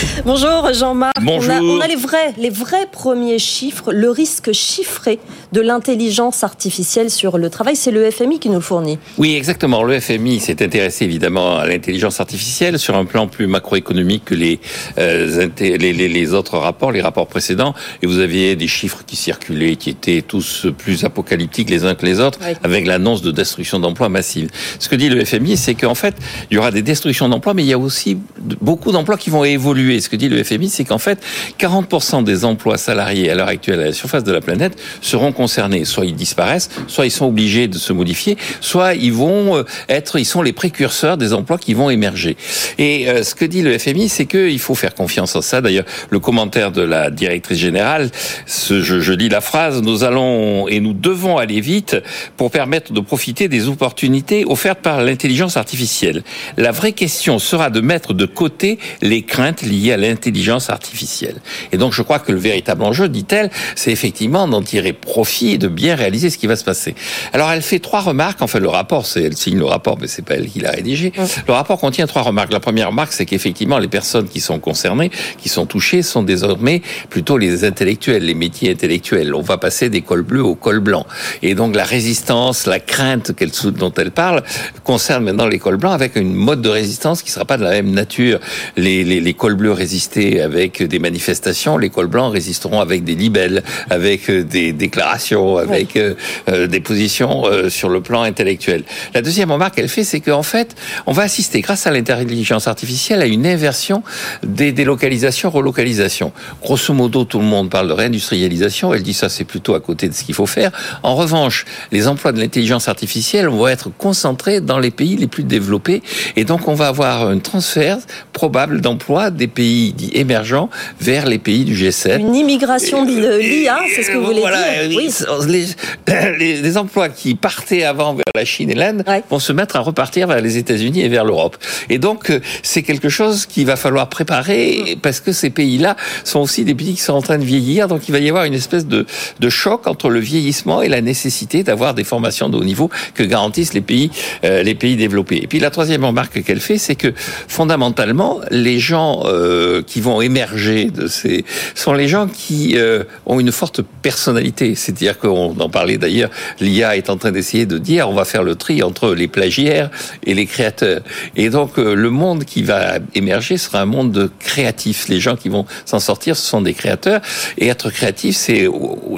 Bonjour Jean-Marc. Bonjour. On a, les vrais, les vrais premiers chiffres, le risque chiffré de l'intelligence artificielle sur le travail. C'est le FMI qui nous le fournit. Oui, exactement. Le FMI s'est intéressé évidemment à l'intelligence artificielle sur un plan plus macroéconomique que les, euh, les, les, les, autres rapports, les rapports précédents. Et vous aviez des chiffres qui circulaient, qui étaient tous plus apocalyptiques les uns que les autres, Oui. avec l'annonce de destruction d'emplois massive. Ce que dit le FMI, c'est qu'en fait, il y aura des destructions d'emplois, mais il y a aussi beaucoup d'emplois qui vont évoluer. Ce que dit le FMI, c'est qu'en fait, 40% des emplois salariés à l'heure actuelle à la surface de la planète seront concernés. Soit ils disparaissent, soit ils sont obligés de se modifier, soit ils vont euh, être, ils sont les précurseurs des emplois qui vont émerger. Et euh, ce que dit le FMI, c'est qu'il faut faire confiance en ça. D'ailleurs, le commentaire de la directrice générale, je, je lis la phrase, nous allons et nous devons aller vite pour permettre de profiter des opportunités offertes par l'intelligence artificielle. La vraie question sera de mettre de côté les craintes liées à l'intelligence artificielle. Et donc, je crois que le véritable enjeu, dit-elle, c'est effectivement d'en tirer profit et de bien réaliser ce qui va se passer. Alors, elle fait trois remarques. Enfin, le rapport, c'est elle signe le rapport, mais c'est pas elle qui l'a rédigé. Le rapport contient trois remarques. La première remarque, c'est qu'effectivement, les personnes qui sont concernées, qui sont touchées, sont désormais plutôt les intellectuels, les métiers intellectuels. On va passer des cols bleus au col blanc. Et donc, la résistance, la crainte qu'elle, dont elle parle, concerne maintenant les cols blancs avec une mode de résistance qui sera pas de la même nature. Les, les, les cols bleus résistaient avec des manifestations, les cols blancs résisteront avec des libelles, avec euh, des déclarations, avec euh, euh, des positions euh, sur le plan intellectuel. La deuxième remarque qu'elle fait, c'est qu'en fait, on va assister, grâce à l'intelligence artificielle, à une inversion des délocalisations, relocalisations. Grosso modo, tout le monde parle de réindustrialisation. Elle dit ça, c'est plutôt à côté de ce qu'il faut faire. En revanche, les emplois de l'intelligence artificielle vont être concentrés dans les pays les plus développés. Et donc, on va avoir un transfert probable d'emplois des pays dits émergents vers les pays du G7. Une immigration de l'IA, c'est ce que vous voulez Voilà, dire. oui, Les, les, les emplois qui partaient avant vers la Chine et l'Inde Ouais. vont se mettre à repartir vers les États-Unis et vers l'Europe. Et donc, euh, c'est quelque chose qu'il va falloir préparer parce que ces pays-là sont aussi des pays qui sont en train de vieillir. Donc, il va y avoir une espèce de, de choc entre le vieillissement et la nécessité d'avoir des formations de haut niveau que garantissent les pays, euh, les pays développés. Et puis, la troisième remarque qu'elle fait, c'est que fondamentalement, les gens euh, qui vont émerger de ces sont les gens qui euh, ont une forte personnalité. C'est-à-dire qu'on en parlait d'ailleurs, l'IA est en train d'essayer de dire on va faire le tri entre les plagiaires et les créateurs. Et donc euh, le monde qui va émerger sera un monde de créatifs. Les gens qui vont s'en sortir, ce sont des créateurs. Et être créatif, c'est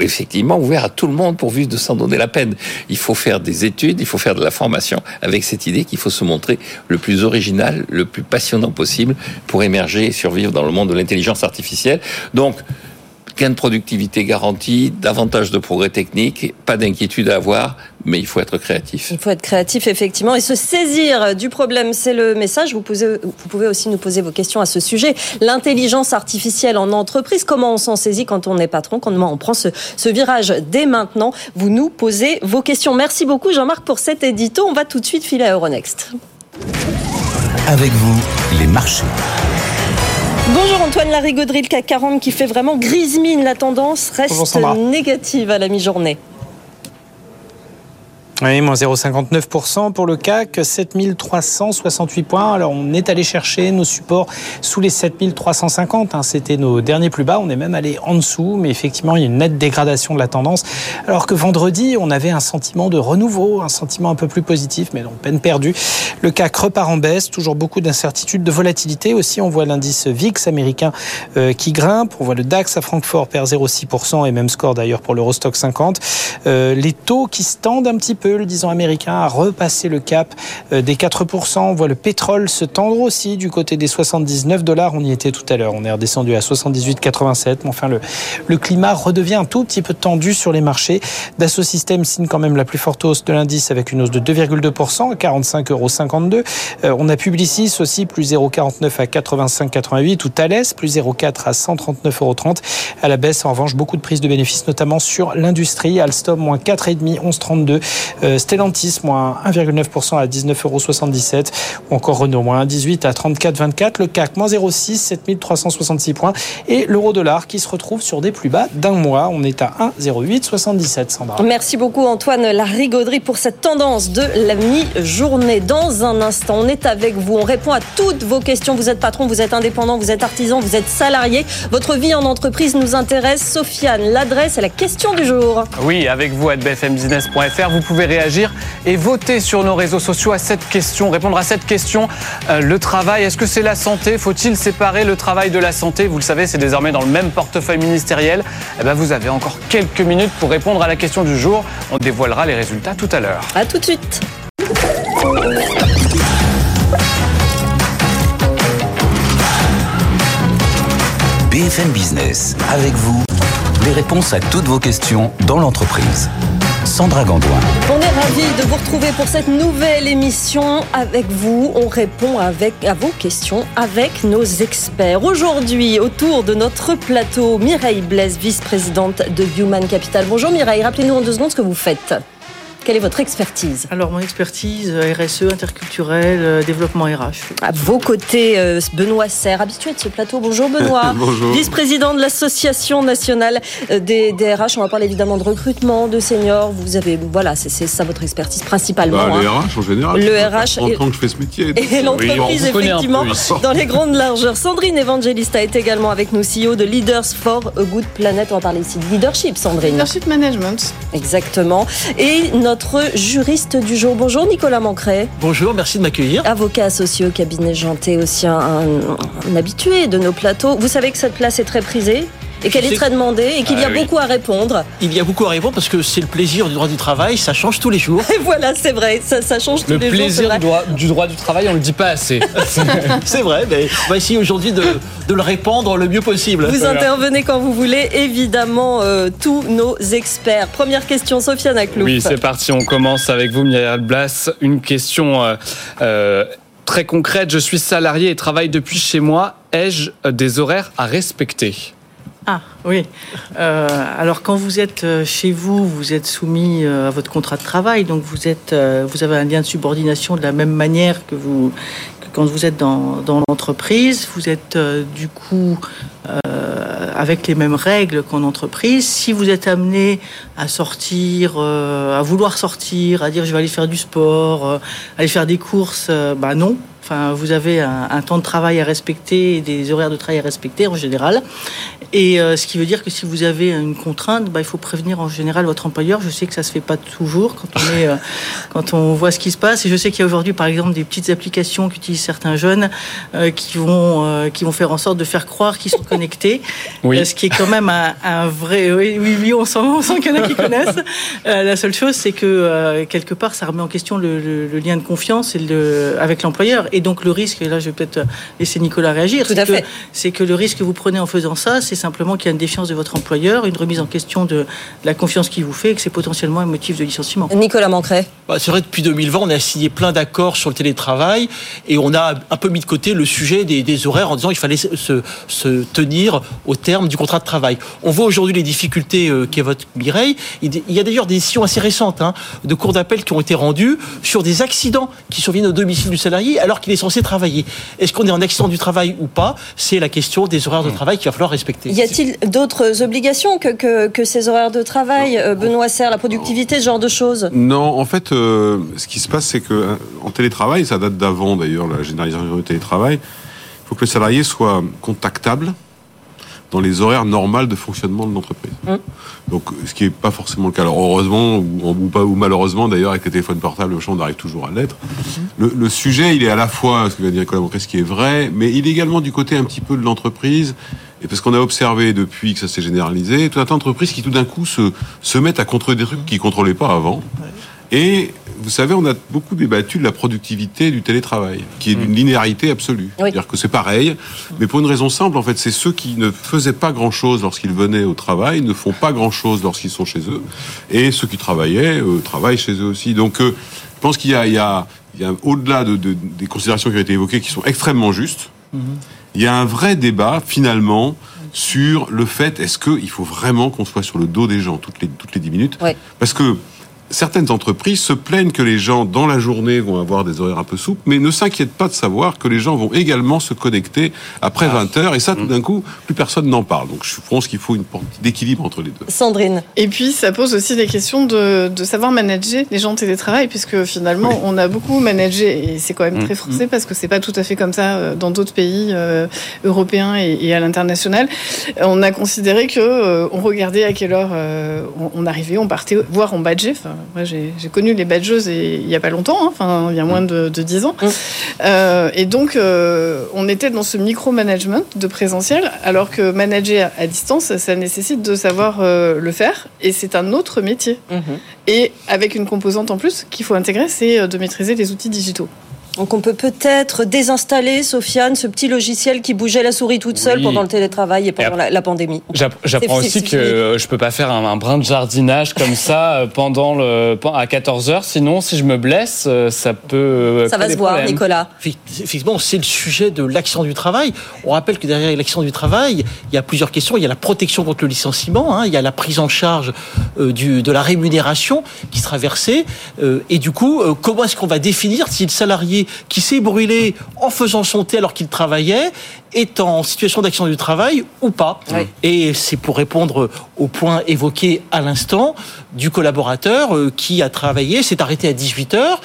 effectivement ouvert à tout le monde pourvu de s'en donner la peine. Il faut faire des études, il faut faire de la formation avec cette idée qu'il faut se montrer le plus original, le plus passionnant possible pour émerger et survivre dans le monde de l'intelligence artificielle. Donc, gain de productivité garanti, davantage de progrès techniques, pas d'inquiétude à avoir, mais il faut être créatif. Il faut être créatif, effectivement, et se saisir du problème. C'est le message. Vous pouvez, vous pouvez aussi nous poser vos questions à ce sujet. L'intelligence artificielle en entreprise, comment on s'en saisit quand on est patron, comment on prend ce, ce virage dès maintenant? Vous nous posez vos questions. Merci beaucoup, Jean-Marc, pour cet édito. On va tout de suite filer à Euronext. Avec vous, les marchés. Bonjour Antoine Larigauderie, le CAC 40 qui fait vraiment grise mine. La tendance reste négative à la mi-journée. Oui, moins 0,59% pour le CAC, 7368 points. Alors, on est allé chercher nos supports sous les 7350. hein. C'était nos derniers plus bas. On est même allé en dessous, mais effectivement, il y a une nette dégradation de la tendance. Alors que vendredi, on avait un sentiment de renouveau, un sentiment un peu plus positif, mais donc peine perdue. Le CAC repart en baisse, toujours beaucoup d'incertitudes, de volatilité aussi. On voit l'indice VIX américain euh, qui grimpe. On voit le DAX à Francfort perd 0,6% et même score d'ailleurs pour l'Eurostock 50. Euh, les taux qui se tendent un petit peu, le 10 ans américain a repassé le cap euh, des 4%. On voit le pétrole se tendre aussi du côté des 79 dollars. On y était tout à l'heure. On est redescendu à 78,87. Mais enfin, le, climat redevient un tout petit peu tendu sur les marchés. Dassault Systèmes signe quand même la plus forte hausse de l'indice avec une hausse de 2,2% à 45,52 euros. Euh, on a Publicis aussi plus 0,49 à 85,88 ou Thales plus 0,4 à 139,30 euros. À la baisse, en revanche, beaucoup de prises de bénéfices, notamment sur l'industrie. Alstom moins 4,5, 11,32. Stellantis, moins 1,9% à 19,77 euros. Ou encore Renault, moins 1,18 à 34,24. Le CAC, moins 0,6, 7366 points. Et l'euro-dollar qui se retrouve sur des plus bas d'un mois. On est à 1,0877, Sandra. Merci beaucoup Antoine Larigauderie pour cette tendance de la mi-journée. Dans un instant, on est avec vous. On répond à toutes vos questions. Vous êtes patron, vous êtes indépendant, vous êtes artisan, vous êtes salarié. Votre vie en entreprise nous intéresse. Sofiane, l'adresse et la question du jour. Oui, avec vous à bfmbusiness.fr, vous pouvez réagir et voter sur nos réseaux sociaux à cette question, répondre à cette question. Euh, le travail, est-ce que c'est la santé? Faut-il séparer le travail de la santé? Vous le savez, c'est désormais dans le même portefeuille ministériel. Eh ben, vous avez encore quelques minutes pour répondre à la question du jour. On dévoilera les résultats tout à l'heure. À tout de suite. BFM Business, avec vous, les réponses à toutes vos questions dans l'entreprise. Sandra Gandoin. Est ravis de vous retrouver pour cette nouvelle émission avec vous. On répond avec, à vos questions avec nos experts. Aujourd'hui, autour de notre plateau, Mireille Blaise, vice-présidente de Human Capital. Bonjour Mireille, rappelez-nous en deux secondes ce que vous faites. Quelle est votre expertise Alors, mon expertise, euh, RSE, interculturel, euh, développement RH. À vos côtés, euh, Benoît Serre, habitué de ce plateau. Bonjour Benoît. Bonjour. Vice-président de l'Association nationale des, des, RH. On va parler évidemment de recrutement, de seniors. Vous avez, voilà, c'est ça votre expertise principalement. Bah, hein. le RH en général. Le RH. En tant que je fais ce métier. Et l'entreprise, oui, effectivement, dans les grandes largeurs. Sandrine Evangelista est également avec nous, CEO de Leaders for a Good Planet. On va parler ici de leadership, Sandrine. Leadership management. Exactement. Et notre juriste du jour. Bonjour Nicolas Mancret. Bonjour, merci de m'accueillir. Avocat associé au cabinet Janté, aussi un, un, un, habitué de nos plateaux. Vous savez que cette place est très prisée et qu'elle est très demandée et qu'il ah, y a oui. beaucoup à répondre. Il y a beaucoup à répondre parce que c'est le plaisir du droit du travail, ça change tous les jours. Et voilà, c'est vrai, ça, ça, change tous le les jours. Le plaisir du droit, du droit du travail, on le dit pas assez. c'est vrai, mais on va essayer aujourd'hui de, de, le répandre le mieux possible. Vous voilà. intervenez quand vous voulez, évidemment, euh, tous nos experts. Première question, Sofiane Aklouf. Oui, c'est parti, on commence avec vous, Myriam Blas. Une question. Euh, euh, très concrète, je suis salarié et travaille depuis chez moi. Ai-je des horaires à respecter? Ah oui. Euh, alors quand vous êtes euh, chez vous, vous êtes soumis euh, à votre contrat de travail, donc vous êtes, vous avez un lien de subordination de la même manière que vous quand vous êtes dans, dans l'entreprise. Vous êtes du coup avec les mêmes règles qu'en entreprise. Si vous êtes amené à sortir, à vouloir sortir, à dire je vais aller faire du sport, aller faire des courses, bah non, Enfin, vous avez un, un, temps de travail à respecter et des horaires de travail à respecter en général. Et euh, ce qui veut dire que si vous avez une contrainte, bah, il faut prévenir en général votre employeur. Je sais que ça se fait pas toujours quand on est, euh, quand on voit ce qui se passe. Et je sais qu'il y a aujourd'hui, par exemple, des petites applications qu'utilisent certains jeunes euh, qui vont, qui vont faire en sorte de faire croire qu'ils sont connectés. Oui. ce qui est quand même un, un vrai. Oui, oui, oui, on sent, on sent qu'il y en a qui connaissent. la seule chose, c'est que quelque part, ça remet en question le, le, le lien de confiance et le, avec l'employeur. Et donc le risque, et là je vais peut-être laisser Nicolas réagir, c'est que, que, le risque que vous prenez en faisant ça, c'est simplement qu'il y a une défiance de votre employeur, une remise en question de, la confiance qu'il vous fait et que c'est potentiellement un motif de licenciement. Nicolas Mancret. Bah, c'est vrai depuis 2020, on a signé plein d'accords sur le télétravail et on a un peu mis de côté le sujet des, des horaires en disant qu'il fallait se, se, tenir au terme du contrat de travail. On voit aujourd'hui les difficultés euh, qu'évoque Mireille. Il y a d'ailleurs des décisions assez récentes hein, de cours d'appel qui ont été rendues sur des accidents qui surviennent au domicile du salarié alors qu'il est censé travailler. Est-ce qu'on est en accident du travail ou pas? C'est la question des horaires de travail qu'il va falloir respecter. Y a-t-il d'autres obligations que, que, que, ces horaires de travail, non. Benoît Serre, la productivité, ce genre de choses? Non, en fait, euh, ce qui se passe, c'est que en télétravail, ça date d'avant d'ailleurs la généralisation du télétravail, il faut que le salarié soit contactable dans les horaires normales de fonctionnement de l'entreprise. Mmh. Donc, ce qui n'est pas forcément le cas. Alors, heureusement, ou, ou, pas, ou malheureusement, d'ailleurs, avec les téléphones portables, on arrive toujours à l'être. Mmh. Le, le, sujet, il est à la fois, ce que vient de dire Nicolas Montré, ce qui est vrai, mais il est également du côté un petit peu de l'entreprise. Et parce qu'on a observé depuis que ça s'est généralisé, tout un tas d'entreprises qui tout d'un coup se, se mettent à contrôler des trucs qu'ils ne contrôlaient pas avant. Et vous savez, on a beaucoup débattu de la productivité du télétravail, qui est d'une linéarité absolue. Oui. C'est-à-dire que c'est pareil, mais pour une raison simple, en fait, c'est ceux qui ne faisaient pas grand-chose lorsqu'ils venaient au travail, ne font pas grand-chose lorsqu'ils sont chez eux, et ceux qui travaillaient euh, travaillent chez eux aussi. Donc, euh, je pense qu'il y a, il y a, a au-delà de, de, des considérations qui ont été évoquées, qui sont extrêmement justes, mm -hmm. il y a un vrai débat, finalement, sur le fait, est-ce qu'il faut vraiment qu'on soit sur le dos des gens toutes les, toutes les 10 minutes? Oui. Parce que certaines entreprises se plaignent que les gens, dans la journée, vont avoir des horaires un peu souples, mais ne s'inquiètent pas de savoir que les gens vont également se connecter après 20 heures. Et ça, tout d'un coup, plus personne n'en parle. Donc je pense qu'il faut une porte d'équilibre entre les deux. Sandrine. Et puis, ça pose aussi des questions de, de savoir manager les gens en télétravail, puisque finalement, on a beaucoup managé, et c'est quand même très français, parce que c'est pas tout à fait comme ça euh, dans d'autres pays euh, européens et, et à l'international. On a considéré que euh, on regardait à quelle heure euh, on, on arrivait, on partait, voire on badgeait. Enfin, moi, j'ai connu les badgeuses et, il y a pas longtemps, hein, enfin, il y a moins de, de 10 ans. Mm. Euh, et donc, euh, on était dans ce micro-management de présentiel, alors que manager à, à distance, ça nécessite de savoir euh, le faire, et c'est un autre métier. Et avec une composante en plus qu'il faut intégrer, c'est de maîtriser les outils digitaux. Donc on peut peut-être désinstaller, Sofiane, ce petit logiciel qui bougeait la souris toute seule Oui. pendant le télétravail et pendant Et la, la pandémie. J'app- J'apprends aussi que fini. je peux pas faire un, un brin de jardinage comme ça euh, pendant le à 14 heures. Sinon, si je me blesse, euh, ça peut. euh, Ça va se voir, problèmes. Nicolas. Effectivement, c'est le sujet de l'accident du travail. On rappelle que derrière l'accident du travail, il y a plusieurs questions. Il y a la protection contre le licenciement, hein, il y a la prise en charge euh, du, de la rémunération qui sera versée. euh, et du coup, euh, comment est-ce qu'on va définir si le salarié qui s'est brûlé en faisant son thé alors qu'il travaillait est en situation d'accident du travail ou pas Oui. Et c'est pour répondre au point évoqué à l'instant du collaborateur euh, qui a travaillé, s'est arrêté à 18 heures.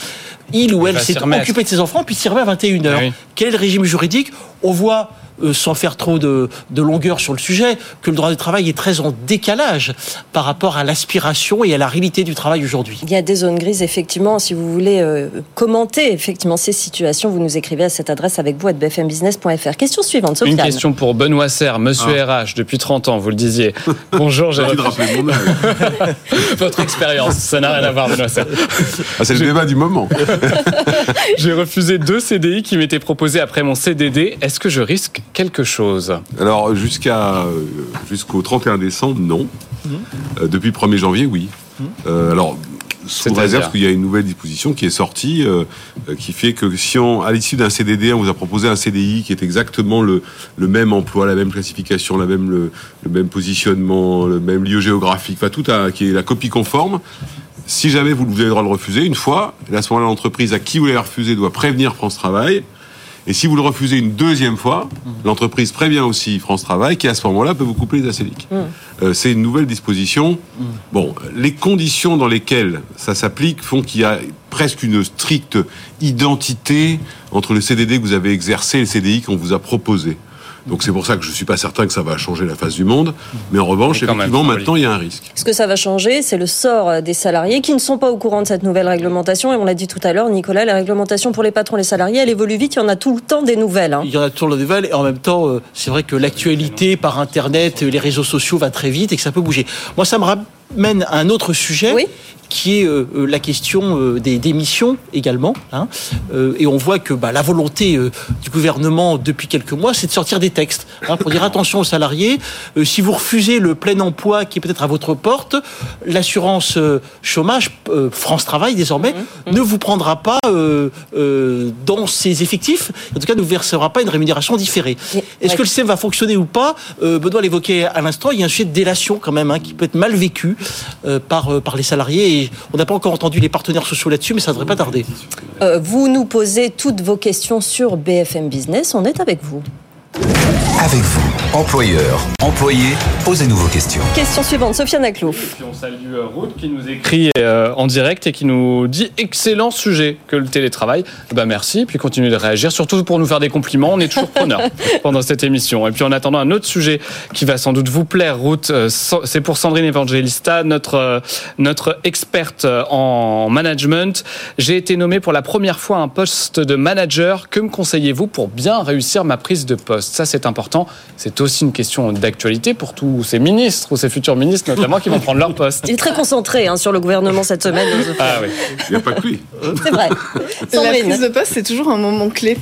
Il ou elle s'est occupé de ses enfants, puis s'y remet à 21 heures. Oui. Quel est le régime juridique? On voit, euh, sans faire trop de, de longueur sur le sujet, que le droit du travail est très en décalage par rapport à l'aspiration et à la réalité du travail aujourd'hui. Il y a des zones grises, effectivement. Si vous voulez euh, commenter effectivement ces situations, vous nous écrivez à cette adresse avec vous à bfmbusiness.fr. Question suivante, Une Sofiane. question pour Benoît Serre, monsieur RH, depuis 30 ans, vous le disiez. Bonjour, j'ai votre expérience. Ça n'a rien à voir, Benoît Serre. Ah, c'est le débat du moment. J'ai refusé deux CDI qui m'étaient proposés après mon CDD. Est-ce que je risque quelque chose Alors jusqu'à euh, jusqu'au 31 décembre, non. Euh, depuis le 1er janvier, oui. Euh, alors sous réserve parce qu'il y a une nouvelle disposition qui est sortie, euh, qui fait que si on, à l'issue d'un CDD, on vous a proposé un CDI qui est exactement le, le même emploi, la même classification, la même le, le même positionnement, le même lieu géographique, enfin tout à, qui est la copie conforme. Si jamais vous, vous avez le droit de le refuser une fois, et à ce moment-là, l'entreprise à qui vous l'avez refusé doit prévenir France Travail. Et si vous le refusez une deuxième fois, l'entreprise prévient aussi France Travail qui à ce moment-là peut vous couper les acéliques. Euh, c'est une nouvelle disposition. Bon, les conditions dans lesquelles ça s'applique font qu'il y a presque une stricte identité entre le CDD que vous avez exercé et le CDI qu'on vous a proposé. Donc c'est pour ça que je suis pas certain que ça va changer la face du monde. Mais en revanche, Mais quand même, effectivement, maintenant il y a un risque. Ce que ça va changer, c'est le sort des salariés qui ne sont pas au courant de cette nouvelle réglementation. Et on l'a dit tout à l'heure, Nicolas, la réglementation pour les patrons et les salariés, elle évolue vite. Il y en a tout le temps des nouvelles. hein. Il y en a toujours le nouvelle et en même temps, euh, c'est vrai que l'actualité par Internet, les réseaux sociaux va très vite et que ça peut bouger. Moi, ça me ramène à un autre sujet. Oui. Qui est euh, euh, la question euh, des démissions également. hein. Et on voit que bah, la volonté du gouvernement depuis quelques mois, c'est de sortir des textes hein, pour dire attention aux salariés. si vous refusez le plein emploi qui est peut-être à votre porte, l'assurance chômage France Travail désormais ne vous prendra pas dans ses effectifs. En tout cas, ne vous versera pas une rémunération différée. Est-ce ouais. que le système va fonctionner ou pas? Benoît l'évoquait à l'instant. Il y a un sujet de délation quand même hein, qui peut être mal vécu par par les salariés. Et on n'a pas encore entendu les partenaires sociaux là-dessus, mais ça ne devrait pas tarder. Euh, vous nous posez toutes vos questions sur BFM Business. On est avec vous. Avec vous, employeurs, employés, posez-nous vos questions. Question suivante, Sofiane Aklouf. Puis on salue euh, Ruth qui nous écrit euh, en direct et qui nous dit excellent sujet que le télétravail. Bah merci, puis continuez de réagir, surtout pour nous faire des compliments. On est toujours preneurs pendant cette émission. Et puis en attendant un autre sujet qui va sans doute vous plaire, Ruth, euh, c'est pour Sandrine Evangelista, notre notre experte en management. J'ai été nommé pour la première fois à un poste de manager. Que me conseillez-vous pour bien réussir ma prise de poste? Ça c'est important. C'est aussi une question d'actualité pour tous ces ministres ou ces futurs ministres notamment qui vont prendre leur poste. Il est très concentré hein, sur le gouvernement cette semaine. Ah oui. Il n'y a pas que lui. C'est vrai. La prise de poste, c'est toujours un moment clé.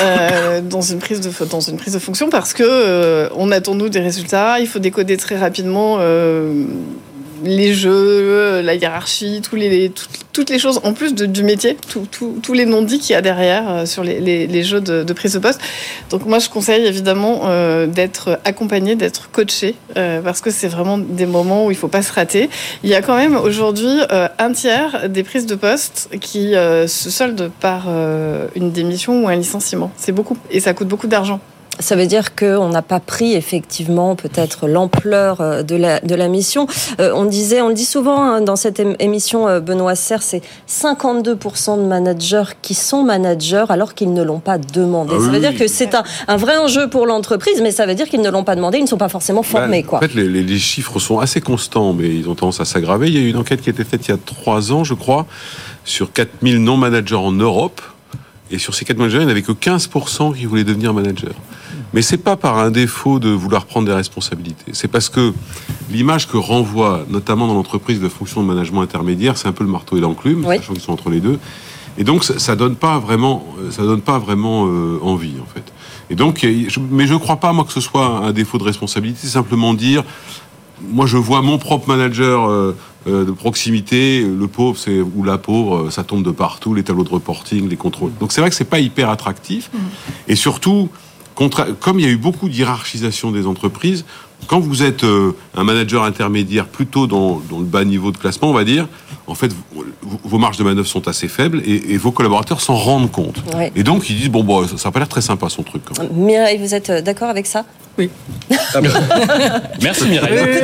euh, dans une prise de dans une prise de fonction parce que euh, on attend nous des résultats il faut décoder très rapidement euh, les jeux, la hiérarchie, toutes les choses en plus du métier, tous les non-dits qu'il y a derrière euh, sur les, jeux de, prise de poste. Donc moi, je conseille évidemment euh, d'être accompagné, d'être coaché, euh, parce que c'est vraiment des moments où il faut pas se rater. Il y a quand même aujourd'hui un tiers des prises de poste qui se soldent par une démission ou un licenciement. C'est beaucoup et ça coûte beaucoup d'argent. Ça veut dire qu'on n'a pas pris effectivement peut-être l'ampleur euh, de la, de la mission. Euh, on disait, on le dit souvent hein, dans cette émission, euh, Benoît Serre, c'est 52% de managers qui sont managers alors qu'ils ne l'ont pas demandé. Ah ça veut dire que c'est un, un, vrai enjeu pour l'entreprise, mais ça veut dire qu'ils ne l'ont pas demandé, ils ne sont pas forcément bah, formés. quoi. En fait, les, les, chiffres sont assez constants, mais ils ont tendance à s'aggraver. Il y a eu une enquête qui a été faite il y a trois ans, je crois, sur 4000 non-managers en Europe. Et sur ces 4 managers, il n'y avait que 15% qui voulaient devenir manager. Mais c'est pas par un défaut de vouloir prendre des responsabilités. C'est parce que l'image que renvoie, notamment dans l'entreprise de fonction de management intermédiaire, c'est un peu le marteau et l'enclume, sachant qu'ils sont entre les deux. Et donc, ça, donne pas vraiment, ça donne pas vraiment euh, envie, en fait. Et donc, mais je ne crois pas moi que ce soit un défaut de responsabilité. C'est simplement dire, moi, je vois mon propre manager euh, euh, de proximité, le pauvre, c'est ou la pauvre, ça tombe de partout, les tableaux de reporting, les contrôles. Donc, c'est vrai que c'est pas hyper attractif. Mmh. Et surtout, comme il y a eu beaucoup d'hierarchisation des entreprises, quand vous êtes euh, un manager intermédiaire plutôt dans, le bas niveau de classement, on va dire, en fait, vos marges de manœuvre sont assez faibles et, vos collaborateurs s'en rendent compte. Et donc, ils disent, bon, bon ça n'a pas l'air très sympa son truc. Mireille, vous êtes euh, d'accord avec ça? Oui. Ah, Merci Mireille.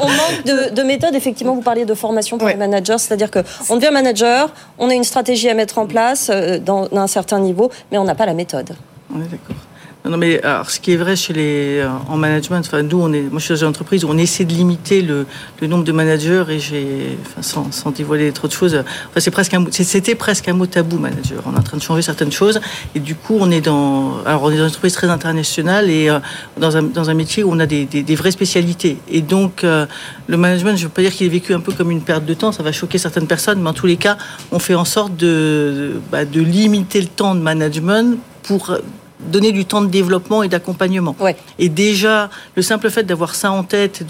on manque de, de méthode. Effectivement, vous parliez de formation pour les managers, c'est-à-dire qu'on devient manager, on a une stratégie à mettre en place euh, dans un certain niveau, mais on n'a pas la méthode. On est d'accord. Non, mais alors, ce qui est vrai chez les euh, en management, enfin nous on est, moi je suis dans une entreprise où on essaie de limiter le, le nombre de managers et j'ai, enfin, sans, sans, dévoiler trop de choses, enfin, c'est presque un, c'était presque un mot tabou manager. On est en train de changer certaines choses et du coup on est dans, alors on est dans une entreprise très internationale et euh, dans un dans un métier où on a des, des, des vraies spécialités et donc euh, le management, je veux pas dire qu'il est vécu un peu comme une perte de temps, ça va choquer certaines personnes, mais en tous les cas on fait en sorte de bah, de limiter le temps de management pour donner du temps de développement et d'accompagnement. Et déjà, le simple fait d'avoir ça en tête,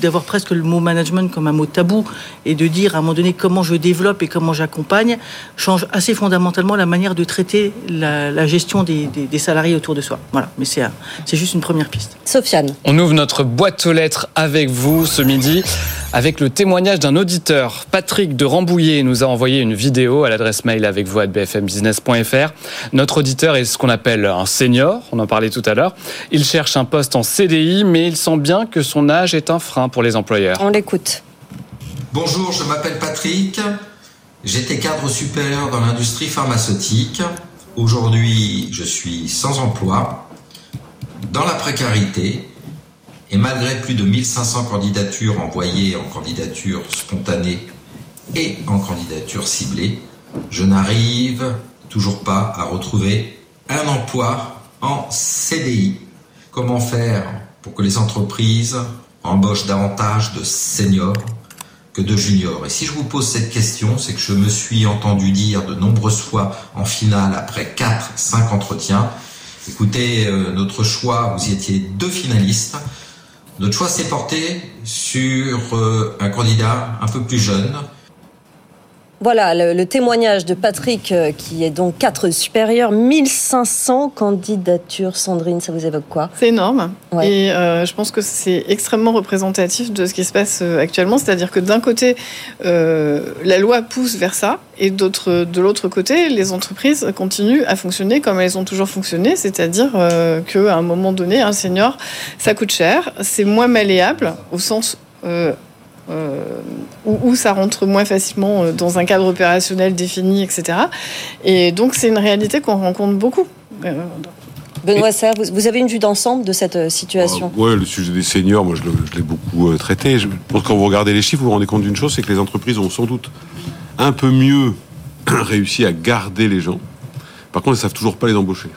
d'avoir presque le mot management comme un mot tabou, et de dire à un moment donné comment je développe et comment j'accompagne, change assez fondamentalement la manière de traiter la, gestion des, salariés autour de soi. Voilà, mais c'est juste une première piste. Sofiane. On ouvre notre boîte aux lettres avec vous ce midi, avec le témoignage d'un auditeur. Patrick de Rambouillet nous a envoyé une vidéo à l'adresse mail avec vous à bfmbusiness.fr. Notre auditeur est ce qu'on appelle un senior, on en parlait tout à l'heure. Il cherche un poste en CDI, mais il sent bien que son âge est un frein pour les employeurs. On l'écoute. Bonjour, je m'appelle Patrick. J'étais cadre supérieur dans l'industrie pharmaceutique. Aujourd'hui, je suis sans emploi, dans la précarité, et malgré plus de 1500 candidatures envoyées en candidature spontanée et en candidature ciblée, je n'arrive toujours pas à retrouver un emploi en CDI. Comment faire pour que les entreprises embauchent davantage de seniors que de juniors. Et si je vous pose cette question, c'est que je me suis entendu dire de nombreuses fois en finale, après 4, 5 entretiens, écoutez, euh, notre choix, vous y étiez deux finalistes, notre choix s'est porté sur euh, un candidat un peu plus jeune, voilà le, témoignage de Patrick, euh, qui est donc 4 supérieur, 1500 candidatures. Sandrine, ça vous évoque quoi? C'est énorme. Et euh, je pense que c'est extrêmement représentatif de ce qui se passe euh, actuellement. C'est-à-dire que d'un côté, la loi pousse vers ça, et de l'autre côté, les entreprises continuent à fonctionner comme elles ont toujours fonctionné. C'est-à-dire qu'à un moment donné, un senior, ça coûte cher, c'est moins malléable au sens euh, où, ça rentre moins facilement euh, dans un cadre opérationnel défini, etc. Et donc c'est une réalité qu'on rencontre beaucoup. Euh, Benoît Serre, vous avez une vue d'ensemble de cette situation? Oui, le sujet des seniors, moi je l'ai beaucoup traité. Je pense que quand vous regardez les chiffres, vous vous rendez compte d'une chose, c'est que les entreprises ont sans doute un peu mieux réussi à garder les gens. Par contre, elles ne savent toujours pas les embaucher.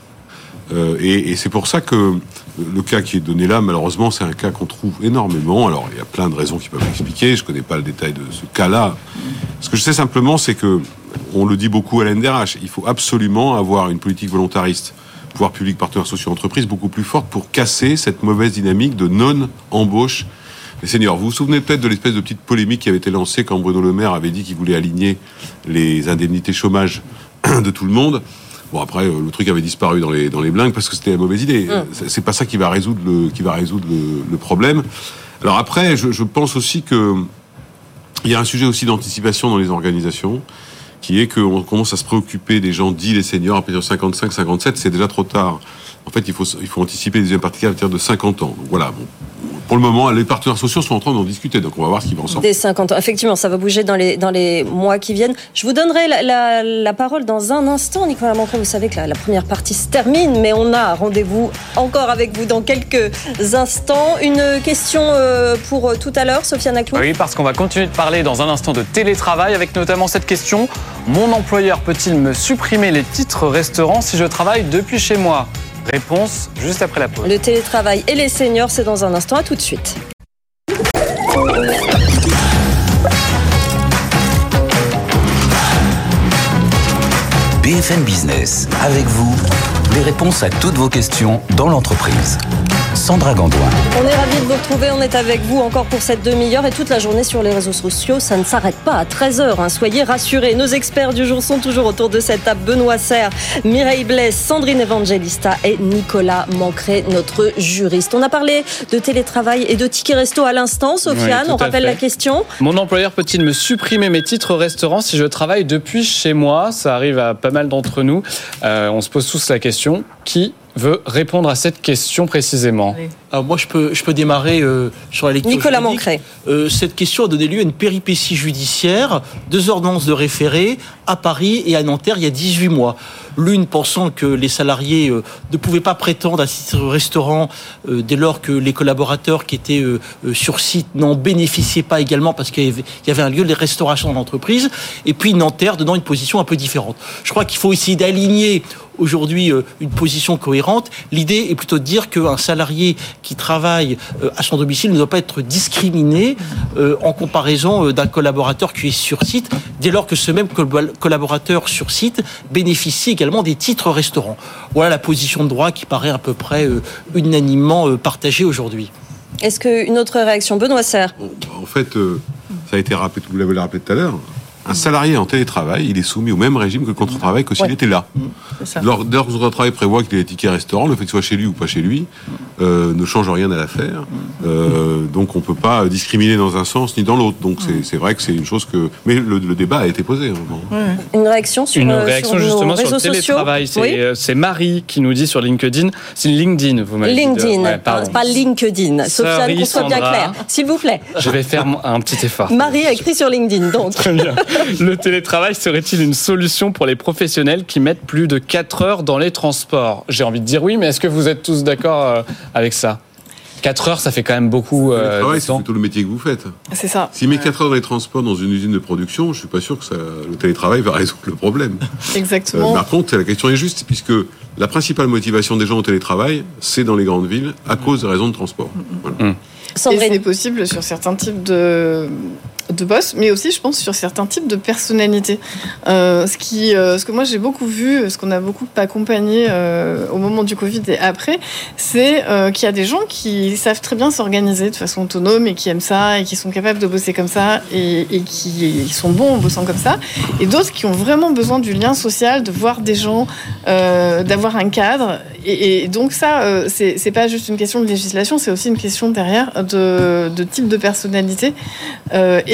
et, et c'est pour ça que le cas qui est donné là, malheureusement, c'est un cas qu'on trouve énormément. Alors, il y a plein de raisons qui peuvent l'expliquer. Je ne connais pas le détail de ce cas-là. Ce que je sais simplement, c'est que, on le dit beaucoup à l'NDRH, il faut absolument avoir une politique volontariste, pouvoir public, partenaires sociaux, entreprises, beaucoup plus forte pour casser cette mauvaise dynamique de non-embauche les seniors. Vous vous souvenez peut-être de l'espèce de petite polémique qui avait été lancée quand Bruno Le Maire avait dit qu'il voulait aligner les indemnités chômage de tout le monde. Bon après euh, le truc avait disparu dans les dans les blingues parce que c'était la mauvaise idée. C'est- C'est pas ça qui va résoudre le qui va résoudre le, le problème. Alors après je, je pense aussi que il y a un sujet aussi d'anticipation dans les organisations qui est qu'on commence à se préoccuper des gens dits les seniors à partir de 55, 57, c'est déjà trop tard. En fait, il faut, il faut anticiper les deuxièmes parties à partir de 50 ans. Donc voilà, bon. Pour le moment, les partenaires sociaux sont en train d'en discuter, donc on va voir ce qui va en sortir. Des 50 ans. Effectivement, ça va bouger dans les, dans les mois qui viennent. Je vous donnerai la, la- la parole dans un instant, Nicolas Mancret. Vous savez que la, la première partie se termine, mais on a rendez-vous encore avec vous dans quelques instants. Une question euh, pour euh, tout à l'heure, Sofiane Aklou. Oui, parce qu'on va continuer de parler dans un instant de télétravail avec notamment cette question. Mon employeur peut-il me supprimer les titres restaurants si je travaille depuis chez moi? Réponse juste après la pause. Le télétravail et les seniors, c'est dans un instant. À tout de suite. BFM Business, avec vous, les réponses à toutes vos questions dans l'entreprise. Sandra Gandoin. On est ravis de vous retrouver. On est avec vous encore pour cette demi-heure et toute la journée sur les réseaux sociaux. Ça ne s'arrête pas à 13h. Soyez rassurés. Nos experts du jour sont toujours autour de cette table. Benoît Serre, Mireille Blaise, Sandrine Evangelista et Nicolas Mancret, notre juriste. On a parlé de télétravail et de tickets resto à l'instant. Sofiane, Oui, on rappelle fait. la question. Mon employeur peut-il me supprimer mes titres restaurants si je travaille depuis chez moi? Ça arrive à pas mal d'entre nous. Euh, on se pose tous la question qui veut répondre à cette question précisément Alors moi, je peux, je peux démarrer euh, sur la lecture. Nicolas. Mancret. Euh, cette question a donné lieu à une péripétie judiciaire, deux ordonnances de référé à Paris et à Nanterre il y a 18 mois. L'une pensant que les salariés euh, ne pouvaient pas prétendre à ce restaurant euh, dès lors que les collaborateurs qui étaient euh, sur site n'en bénéficiaient pas également parce qu'il y avait- un lieu de restauration dans l'entreprise. Et puis Nanterre donnant une position un peu différente. Je crois qu'il faut essayer d'aligner aujourd'hui une position cohérente. L'idée est plutôt de dire qu'un salarié qui travaille euh, à son domicile ne doit pas être discriminé euh, en comparaison euh, d'un collaborateur qui est sur site, dès lors que ce même col- collaborateur sur site bénéficie également des titres restaurants. Voilà la position de droit qui paraît à peu près unanimement partagée aujourd'hui. Est-ce qu'une autre réaction Benoît Serre bah, en fait, ça a été rappelé, vous l'avez rappelé tout à l'heure. Un salarié en télétravail, il est soumis au même régime que le contrat de travail que s'il Ouais. était là. Dès lors que le contrat de travail prévoit qu'il ait des tickets restaurant, le fait qu'il soit chez lui ou pas chez lui euh, ne change rien à l'affaire. Euh, donc on peut pas discriminer dans un sens ni dans l'autre. Donc c'est- c'est vrai que c'est une chose que. Mais le, le débat a été posé. hein. Une réaction sur, Une euh, réaction sur nos justement sur réseaux le sociaux télétravail. C'est Oui. euh, c'est Marie qui nous dit sur LinkedIn. C'est LinkedIn, vous m'avez LinkedIn, Ouais, pardon. pas LinkedIn. Sofiane, qu'on soit bien Sandra. clair. S'il vous plaît. Je vais faire un petit effort. Marie a écrit sur LinkedIn, donc. Très bien. Le télétravail serait-il une solution pour les professionnels qui mettent plus de 4 heures dans les transports? J'ai envie de dire oui, mais est-ce que vous êtes tous d'accord euh, avec ça 4 heures, ça fait quand même beaucoup Le euh, travail, de c'est plutôt le métier que vous faites. C'est ça. S'il met 4 heures dans les transports dans une usine de production, je suis pas sûr que ça, le télétravail va résoudre le problème. Euh, Exactement. par contre, la question est juste, puisque la principale motivation des gens au télétravail, c'est dans les grandes villes, à cause de raisons de transport. Voilà. Et Sandrine. c'est possible sur certains types de, de boss, mais aussi, je pense, sur certains types de personnalités. Euh, ce, qui, euh, ce que moi j'ai beaucoup vu, ce qu'on a beaucoup accompagné euh, au moment du Covid et après, c'est qu'il y a des gens qui savent très bien s'organiser de façon autonome et qui aiment ça et qui sont capables de bosser comme ça et, qui sont bons en bossant comme ça. Et d'autres qui ont vraiment besoin du lien social, de voir des gens, d'avoir un cadre. Et, donc ça, c'est pas juste une question de législation, c'est aussi une question derrière de, type de personnalité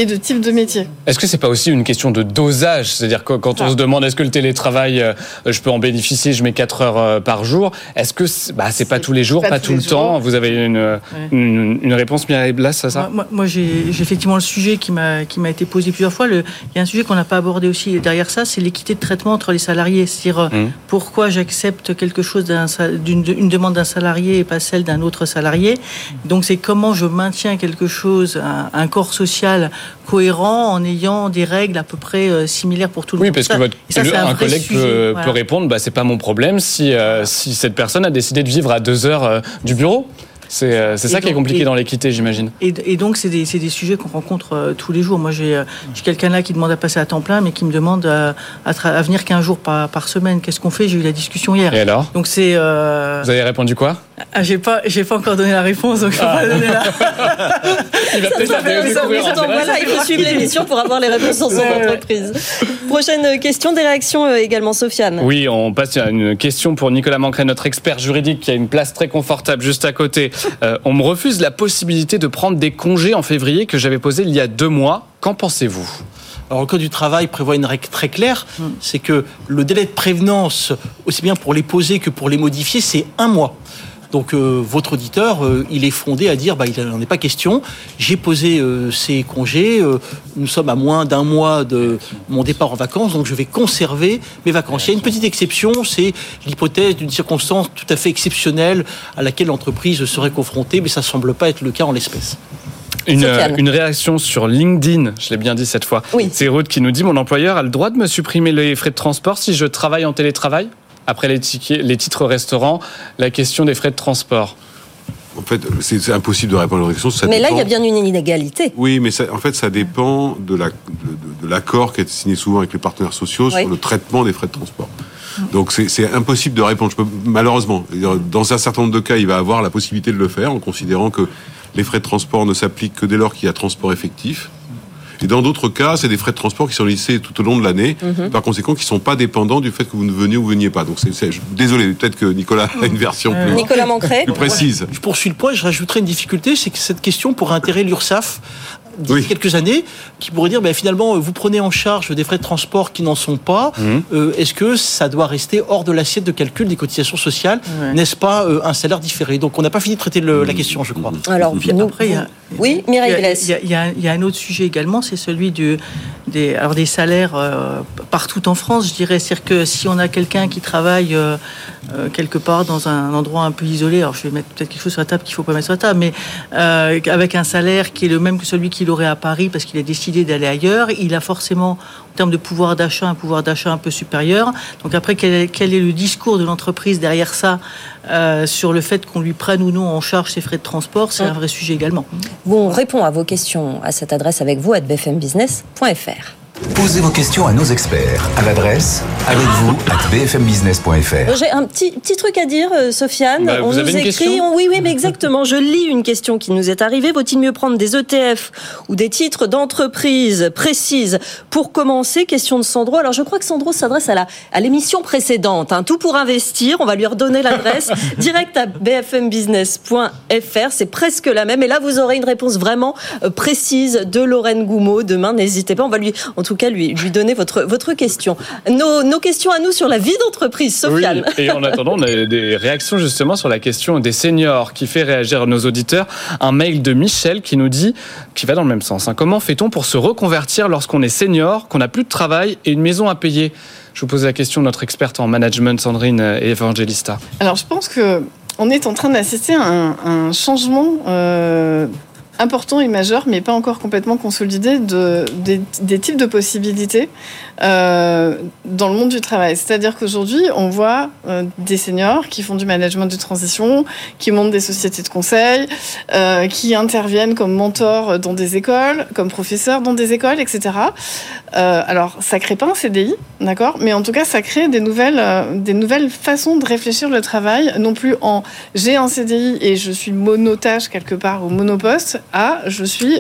et de type de métier. Est-ce que c'est pas aussi une question de dosage? C'est-à-dire que quand on Ah. se demande est-ce que le télétravail, euh, je peux en bénéficier, je mets 4 heures euh, par jour, est-ce que c'est bah, c'est pas tous les jours, pas tout le temps? Vous avez une, une, une réponse, Mireille Blas, à ça? Moi, moi- moi, j'ai j'ai effectivement le sujet qui m'a qui m'a été posé plusieurs fois. Le- il y a un sujet qu'on n'a pas abordé aussi derrière ça, c'est l'équité de traitement entre les salariés. C'est-à-dire euh, Mhm. pourquoi j'accepte quelque chose d'une une demande d'un salarié et pas celle d'un autre salarié? Donc c'est comment je maintiens quelque chose, un, un corps social cohérent en ayant des règles à peu près euh, similaires pour tout le Oui, monde. parce que Ça- votre, et ça, c'est un, collègue sujet, peut, voilà. peut répondre bah, c'est pas mon problème si, euh, si cette personne a décidé de vivre à deux heures euh, du bureau. C'est euh, ça qui est compliqué et- dans l'équité, j'imagine. Et, et donc, c'est des, sujets qu'on rencontre euh, tous les jours. Moi, j'ai euh, quelqu'un là qui demande à passer à temps plein, mais qui me demande à, venir qu'un jour par, par semaine. Qu'est-ce qu'on fait? J'ai eu la discussion hier. Et alors? Donc, c'est. Vous avez répondu quoi? Ah, j'ai pas, j'ai pas encore donné la réponse, donc je peux pas donner la. il va peut-être il faut suivre l'émission pour avoir les réponses dans son entreprise. Prochaine question, des réactions euh, également, Sofiane. Oui, on passe à une question pour Nicolas Mancret, notre expert juridique qui a une place très confortable juste à côté. Euh, on me refuse la possibilité de prendre des congés en février que j'avais posé il y a deux mois. Qu'en pensez-vous? Alors, le Code du travail prévoit une règle très claire, hmm. c'est que le délai de prévenance, aussi bien pour les poser que pour les modifier, c'est un mois. Donc euh, votre auditeur, euh, il est fondé à dire, bah, il n'en est pas question. J'ai posé euh, ces congés. nous sommes à moins d'un mois de mon départ en vacances, donc je vais conserver mes vacances. Il y a une petite exception, c'est l'hypothèse d'une circonstance tout à fait exceptionnelle à laquelle l'entreprise serait confrontée, mais ça semble pas être le cas en l'espèce. Une, une, réaction sur LinkedIn, je l'ai bien dit cette fois. Oui. C'est Ruth qui nous dit Mon employeur a le droit de me supprimer les frais de transport si je travaille en télétravail? Après les, tickets, les titres restaurants, la question des frais de transport. En fait, c'est impossible de répondre à la question. mais là, il y a bien une inégalité. Oui, mais ça, en fait, ça dépend de l'accord la, de, qui est signé souvent avec les partenaires sociaux sur le traitement des frais de transport. Donc c'est impossible de répondre. Je peux, malheureusement, dans un certain nombre de cas, il va avoir la possibilité de le faire en considérant que les frais de transport ne s'appliquent que dès lors qu'il y a transport effectif. Et dans d'autres cas, c'est des frais de transport qui sont lissés tout au long de l'année, mhm. par conséquent, qui ne sont pas dépendants du fait que vous ne veniez ou veniez pas. Donc, c'est, désolé, peut-être que Nicolas a une version plus, Nicolas plus précise. Je poursuis le point, je rajouterai une difficulté, c'est que cette question pourrait intéresser l'URSSAF d'ici quelques années, qui pourrait dire ben, finalement, vous prenez en charge des frais de transport qui n'en sont pas. Mhm. Euh, est-ce que ça doit rester hors de l'assiette de calcul des cotisations sociales N'est-ce pas euh, un salaire différé? Donc on n'a pas fini de traiter la question, je crois. Alors, après, il y a, oui, Mireille Il y, a, il y, a un autre sujet également, c'est celui du, des, alors des salaires euh, partout en France, je dirais. C'est-à-dire que si on a quelqu'un qui travaille quelque part dans un endroit un peu isolé, alors je vais mettre peut-être quelque chose sur la table qu'il faut pas mettre sur la table, mais avec un salaire qui est le même que celui qui aurait à Paris parce qu'il a décidé d'aller ailleurs, il a forcément, en termes de pouvoir d'achat, un pouvoir d'achat un peu supérieur. Donc après, quel est, le discours de l'entreprise derrière ça euh, sur le fait qu'on lui prenne ou non en charge ses frais de transport? C'est un vrai sujet également. Bon, on répond à vos questions à cette adresse avec vous à bfmbusiness.fr. Posez vos questions à nos experts à l'adresse avec vous à bfmbusiness.fr. J'ai un petit, petit truc à dire, euh, Sofiane. Bah, on nous écrit, oui, oui, mais exactement. Je lis une question qui nous est arrivée. Vaut-il mieux prendre des ETF ou des titres d'entreprise précises pour commencer? Question de Sandro. Alors, je crois que Sandro s'adresse à la à l'émission précédente. Hein. Tout pour investir. On va lui redonner l'adresse direct à bfmbusiness.fr. C'est presque la même. Et là, vous aurez une réponse vraiment euh, précise de Lorraine Goumeau demain. N'hésitez pas. On va lui, en tout cas, lui, lui donner votre, votre question. Nos, nos questions à nous sur la vie d'entreprise, Sofiane. Oui, et en attendant, on a des réactions justement sur la question des seniors qui fait réagir nos auditeurs. Un mail de Michel qui nous dit, qui va dans le même sens. Hein. comment fait-on pour se reconvertir lorsqu'on est senior, qu'on n'a plus de travail et une maison à payer? Je vous pose la question, notre experte en management, Sandrine Evangelista. Alors, je pense que on est en train d'assister à un, changement euh, important et majeur, mais pas encore complètement consolidé, de, des, types de possibilités euh, dans le monde du travail. C'est-à-dire qu'aujourd'hui, on voit euh, des seniors qui font du management de transition, qui montent des sociétés de conseil, euh, qui interviennent comme mentors dans des écoles, comme professeurs dans des écoles, etc. alors, ça crée pas un CDI, d'accord, mais en tout cas, ça crée des nouvelles, des nouvelles façons de réfléchir le travail, non plus en j'ai un CDI et je suis monotage quelque part ou monoposte, à je suis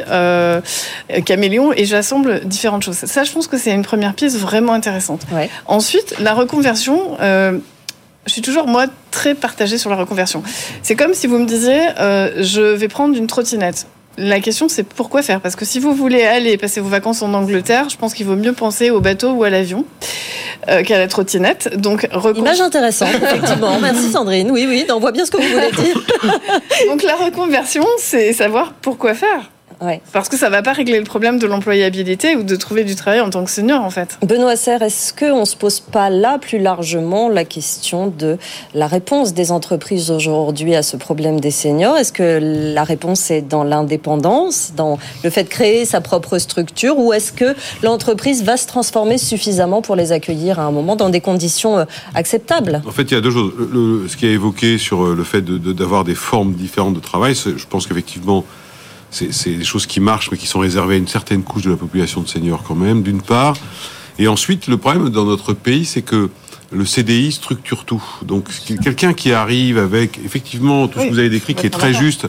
caméléon et j'assemble différentes choses. Ça, je pense que c'est une première vraiment intéressante. Ensuite, la reconversion. Euh, je suis toujours, moi, très partagée sur la reconversion. C'est comme si vous me disiez, euh, je vais prendre une trottinette. La question, c'est pourquoi faire? Parce que si vous voulez aller passer vos vacances en Angleterre, je pense qu'il vaut mieux penser au bateau ou à l'avion euh, qu'à la trottinette. Donc, Image intéressante, effectivement. Merci Sandrine. Oui, oui, on voit bien ce que vous voulez dire. Donc, la reconversion, c'est savoir pourquoi faire. Parce que ça ne va pas régler le problème de l'employabilité ou de trouver du travail en tant que senior, en fait. Benoît Serre, est-ce qu'on ne se pose pas là plus largement la question de la réponse des entreprises aujourd'hui à ce problème des seniors? Est-ce que la réponse est dans l'indépendance, dans le fait de créer sa propre structure, ou est-ce que l'entreprise va se transformer suffisamment pour les accueillir à un moment dans des conditions euh, acceptables? En fait, il y a deux choses. ce qui est évoqué sur euh, le fait d'avoir des formes différentes de travail, je pense qu'effectivement, c'est des choses qui marchent, mais qui sont réservées à une certaine couche de la population de seniors quand même, d'une part. Et ensuite, le problème dans notre pays, c'est que le CDI structure tout. Donc quelqu'un qui arrive avec effectivement tout ce que vous avez décrit qui est très juste,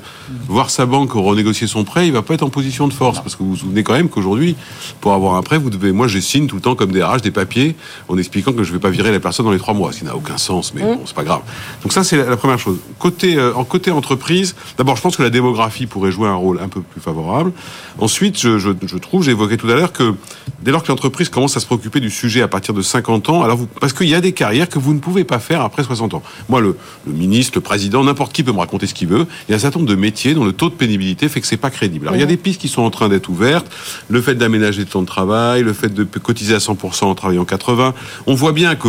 voir sa banque renégocier son prêt, il va pas être en position de force parce que vous vous souvenez quand même qu'aujourd'hui pour avoir un prêt, vous devez moi je signe tout le temps comme des RH des papiers en expliquant que je vais pas virer la personne dans les trois mois, ce qui n'a aucun sens, mais bon c'est pas grave. Donc ça c'est la, première chose. Côté euh, en côté entreprise, d'abord je pense que la démographie pourrait jouer un rôle un peu plus favorable. Ensuite je, je, je trouve, évoqué tout à l'heure que dès lors que l'entreprise commence à se préoccuper du sujet à partir de 50 ans, alors vous, parce qu'il y a des carrières que vous ne pouvez pas faire après 60 ans. Moi, le, le ministre, le président, n'importe qui peut me raconter ce qu'il veut. Il y a un certain nombre de métiers dont le taux de pénibilité fait que c'est pas crédible. Alors, il y a des pistes qui sont en train d'être ouvertes. Le fait d'aménager le temps de travail, le fait de cotiser à 100% en travaillant 80. On voit bien que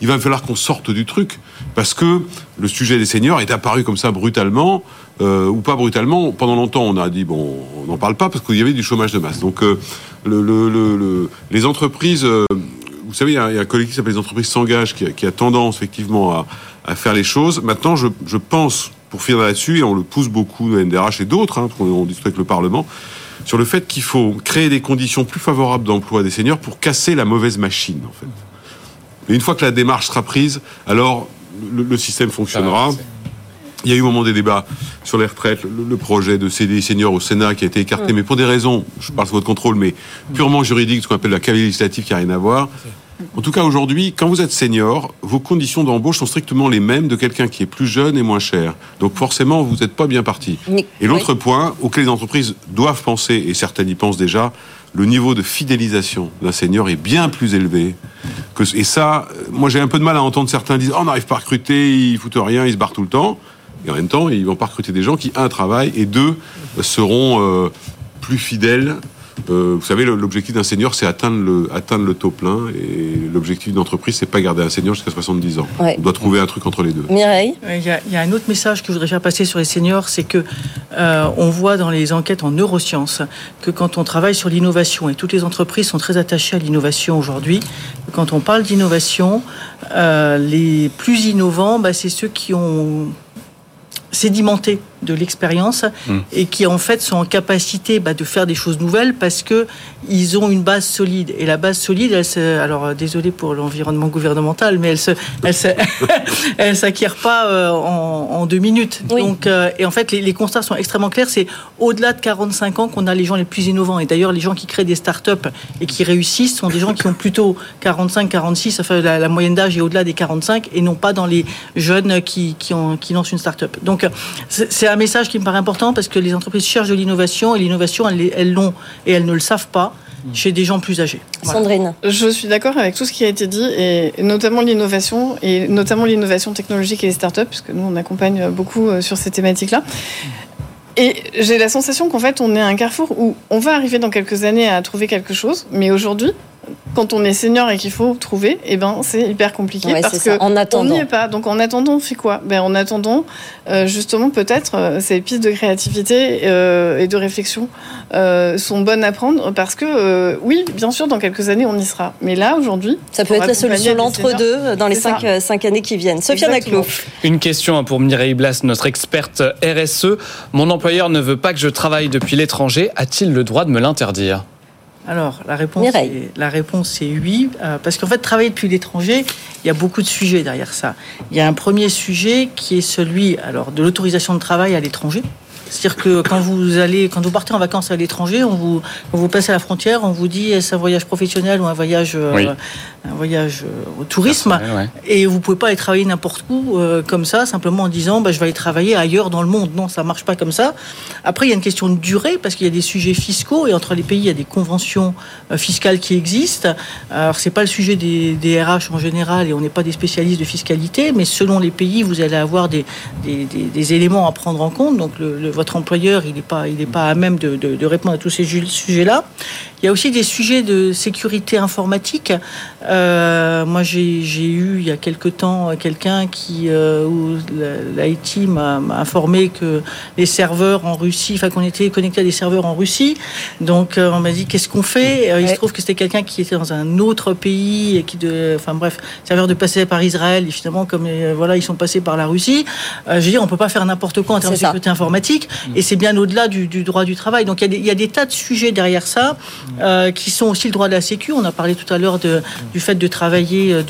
il va falloir qu'on sorte du truc parce que le sujet des seniors est apparu comme ça brutalement euh, ou pas brutalement. Pendant longtemps, on a dit bon, on n'en parle pas parce qu'il y avait du chômage de masse. Donc, euh, le, le, le, le, les entreprises, euh, vous savez, il y, a, il y, a, un collectif qui s'appelle les entreprises s'engagent qui, qui, a tendance effectivement à, à, faire les choses. Maintenant, je, je pense, pour finir là-dessus, et on le pousse beaucoup, le NDRH et d'autres, hein, parce qu'on on discute avec le Parlement, sur le fait qu'il faut créer des conditions plus favorables d'emploi des seniors pour casser la mauvaise machine, en fait. Et une fois que la démarche sera prise, alors le, le système fonctionnera. Il y a eu au moment des débats sur les retraites, le, le projet de CDI senior au Sénat qui a été écarté, mmh. mais pour des raisons, je parle sous votre contrôle, mais purement juridiques, ce qu'on appelle la cavalier législative qui n'a rien à voir. En tout cas, aujourd'hui, quand vous êtes senior, vos conditions d'embauche sont strictement les mêmes de quelqu'un qui est plus jeune et moins cher. Donc forcément, vous n'êtes pas bien parti. Et l'autre oui. point auquel les entreprises doivent penser, et certaines y pensent déjà, le niveau de fidélisation d'un senior est bien plus élevé. Que, et ça, moi j'ai un peu de mal à entendre certains dire oh, on n'arrive pas à recruter, ils foutent rien, ils se barrent tout le temps. Et en même temps, ils vont pas recruter des gens qui, un, travaillent et deux, seront euh, plus fidèles euh, vous savez, l'objectif d'un senior, c'est atteindre le, atteindre le taux plein. Et l'objectif d'une entreprise, c'est pas garder un senior jusqu'à 70 ans. Ouais. On doit trouver un truc entre les deux. Mireille? Il y, a, il y a un autre message que je voudrais faire passer sur les seniors, c'est que euh, on voit dans les enquêtes en neurosciences que quand on travaille sur l'innovation, et toutes les entreprises sont très attachées à l'innovation aujourd'hui, quand on parle d'innovation, euh, les plus innovants, bah, c'est ceux qui ont sédimenté de l'expérience mmh. et qui en fait sont en capacité bah, de faire des choses nouvelles parce que ils ont une base solide. Et la base solide elle se, alors euh, désolé pour l'environnement gouvernemental mais elle se elle se, elle s'acquiert pas euh, en, en, deux minutes. Oui. donc euh, et en fait les, les, constats sont extrêmement clairs. C'est au-delà de 45 ans qu'on a les gens les plus innovants. Et d'ailleurs les gens qui créent des startups et qui réussissent sont des gens qui ont plutôt 45 46 enfin la, la moyenne d'âge est au-delà des 45 et non pas dans les jeunes qui qui, ont, qui lancent une startup. Donc c'est un message qui me paraît important parce que les entreprises cherchent de l'innovation et l'innovation, elles l'ont et elles ne le savent pas chez des gens plus âgés. Voilà. Sandrine. Je suis d'accord avec tout ce qui a été dit, et notamment l'innovation, et notamment l'innovation technologique et les startups, puisque nous, on accompagne beaucoup euh, sur ces thématiques-là. Et j'ai la sensation qu'en fait, on est à un carrefour où on va arriver dans quelques années à trouver quelque chose, mais aujourd'hui, quand on est senior et qu'il faut trouver, eh ben c'est hyper compliqué ouais, parce que en attendant. on n'y est pas. Donc en attendant, on fait quoi? Ben en attendant, euh, justement peut-être euh, ces pistes de créativité euh, et de réflexion euh, sont bonnes à prendre parce que euh, oui, bien sûr, dans quelques années on y sera. Mais là aujourd'hui, ça peut être la solution l'entre-deux dans les cinq, cinq, années qui viennent. Sophia Naclo. Une question pour Mireille Blas, notre experte RSE. Mon employeur ne veut pas que je travaille depuis l'étranger. A-t-il le droit de me l'interdire? Alors, la réponse, est, la réponse est oui, euh, parce qu'en fait, travailler depuis l'étranger, il y a beaucoup de sujets derrière ça. Il y a un premier sujet qui est celui alors, de l'autorisation de travail à l'étranger. C'est-à-dire que quand vous allez, quand vous partez en vacances à l'étranger, on vous, quand vous passez à la frontière, on vous dit est-ce un voyage professionnel ou un voyage, oui. euh, un voyage euh, au tourisme, ouais. et vous pouvez pas aller travailler n'importe où euh, comme ça, simplement en disant bah, je vais aller travailler ailleurs dans le monde. Non, ça marche pas comme ça. Après, il y a une question de durée parce qu'il y a des sujets fiscaux et entre les pays, il y a des conventions fiscales qui existent. Alors c'est pas le sujet des, des, RH en général et on n'est pas des spécialistes de fiscalité, mais selon les pays, vous allez avoir des, des, des éléments à prendre en compte. Donc le, le, employeur, il n'est pas, il est pas à même de répondre à tous ces sujets-là. Il y a aussi des sujets de sécurité informatique. Euh, moi, j'ai eu il y a quelque temps quelqu'un qui, euh, où l'IT m'a informé que les serveurs en Russie, enfin qu'on était connecté à des serveurs en Russie. Donc, euh, on m'a dit qu'est-ce qu'on fait? Euh, Il se trouve que c'était quelqu'un qui était dans un autre pays et qui, de, enfin bref, serveur de passer par Israël. Et finalement, comme voilà, ils sont passés par la Russie. je veux dire, on peut pas faire n'importe quoi en termes de sécurité informatique. Et c'est bien au-delà du, du, droit du travail. Donc, y, il y, a des tas de sujets derrière ça euh, qui sont aussi le droit de la sécu. On a parlé tout à l'heure de, du fait de travailler, euh,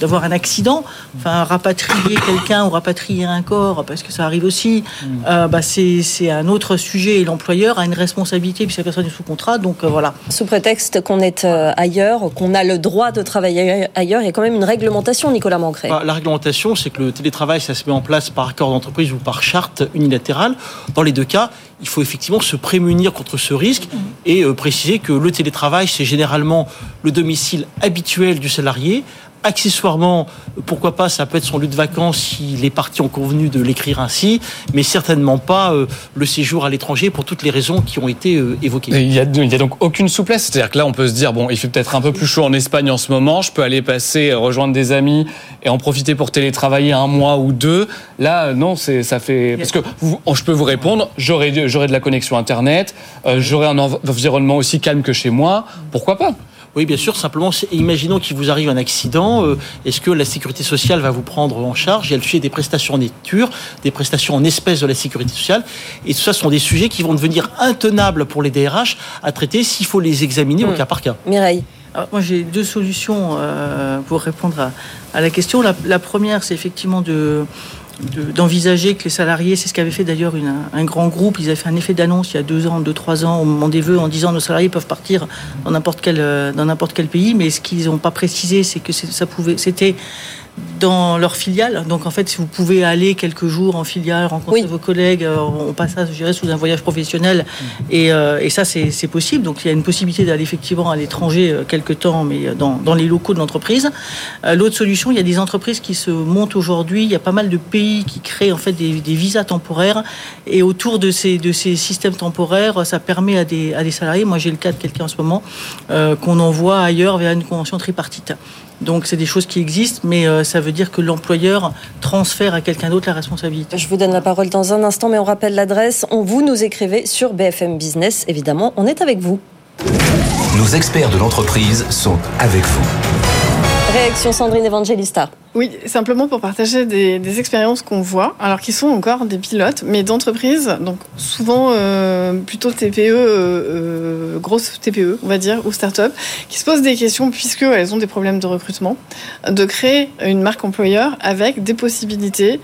d'avoir un accident, enfin rapatrier quelqu'un ou rapatrier un corps, parce que ça arrive aussi. euh, bah, c'est c'est un autre sujet et l'employeur a une responsabilité puisque la personne est sous contrat. Donc euh, voilà. Sous prétexte qu'on est euh, ailleurs, qu'on a le droit de travailler ailleurs, il y a quand même une réglementation, Nicolas Mancré. Bah, La réglementation, c'est que le télétravail, ça se met en place par accord d'entreprise ou par charte unilatérale. Dans les deux cas, il faut effectivement se prémunir contre ce risque et euh, préciser que le télétravail, c'est généralement le domicile habituel du salarié. Accessoirement, pourquoi pas, ça peut être son lieu de vacances si les parties ont convenu de l'écrire ainsi, mais certainement pas euh, le séjour à l'étranger pour toutes les raisons qui ont été euh, évoquées. Il y, a, donc aucune souplesse. C'est-à-dire que là, on peut se dire, bon, il fait peut-être un peu plus chaud en Espagne en ce moment, je peux aller passer, euh, rejoindre des amis et en profiter pour télétravailler un mois ou deux. Là, non, c'est, ça fait... Parce que vous- je peux vous répondre, j'aurai, de la connexion Internet, euh, j'aurai un env- environnement aussi calme que chez moi, pourquoi pas? Oui, bien sûr. Simplement, c'est- imaginons qu'il vous arrive un accident. euh, Est-ce que la sécurité sociale va vous prendre en charge? Il y a le sujet des prestations en nature, des prestations en espèces de la sécurité sociale. Et tout ça sont des sujets qui vont devenir intenables pour les DRH à traiter s'il faut les examiner au Hmm. cas par cas. Mireille. Alors, moi, j'ai deux solutions euh, pour répondre à, à la question. La, la première, c'est effectivement de de- d'envisager que les salariés, c'est ce qu'avait fait d'ailleurs un grand groupe, ils avaient fait un effet d'annonce il y a deux ans, deux, trois ans, au moment des vœux, en disant nos salariés peuvent partir dans n'importe quel, euh, quel pays, mais ce qu'ils n'ont pas précisé, c'est que ça pouvait, c'était dans leur filiale. Donc en fait, si vous pouvez aller quelques jours en filiale, rencontrer vos collègues, euh, on passe ça, je dirais, sous un voyage professionnel. Et, euh, et ça, c'est possible. Donc il y a une possibilité d'aller effectivement à l'étranger euh, quelques temps, mais dans, dans les locaux de l'entreprise. Euh, L'autre solution, il y a des entreprises qui se montent aujourd'hui. Il y a pas mal de pays qui créent en fait des, des visas temporaires. Et autour de ces, de ces systèmes temporaires, ça permet à des, à des salariés, moi j'ai le cas de quelqu'un en ce moment, euh, qu'on envoie ailleurs via une convention tripartite. Donc c'est des choses qui existent, mais euh, ça veut dire que l'employeur transfère à quelqu'un d'autre la responsabilité. Je vous donne la parole dans un instant, mais on rappelle l'adresse. On vous nous écrivez sur BFM Business, évidemment. On est avec vous. Nos experts de l'entreprise sont avec vous. Réaction Sandrine Evangelista. Oui, simplement pour partager des, expériences qu'on voit, alors qui sont encore des pilotes, mais d'entreprises, donc souvent euh, plutôt TPE, euh, euh, grosses TPE, on va dire, ou start-up, qui se posent des questions, puisqu'elles ont des problèmes de recrutement, de créer une marque employeur avec des possibilités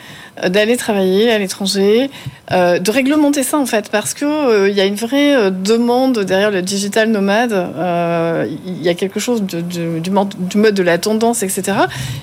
d'aller travailler à l'étranger, euh, de réglementer ça en fait, parce que euh, il y a une vraie euh, demande derrière le digital nomade. euh, Il y a quelque chose de- de- du, mode, du mode de la tendance, etc.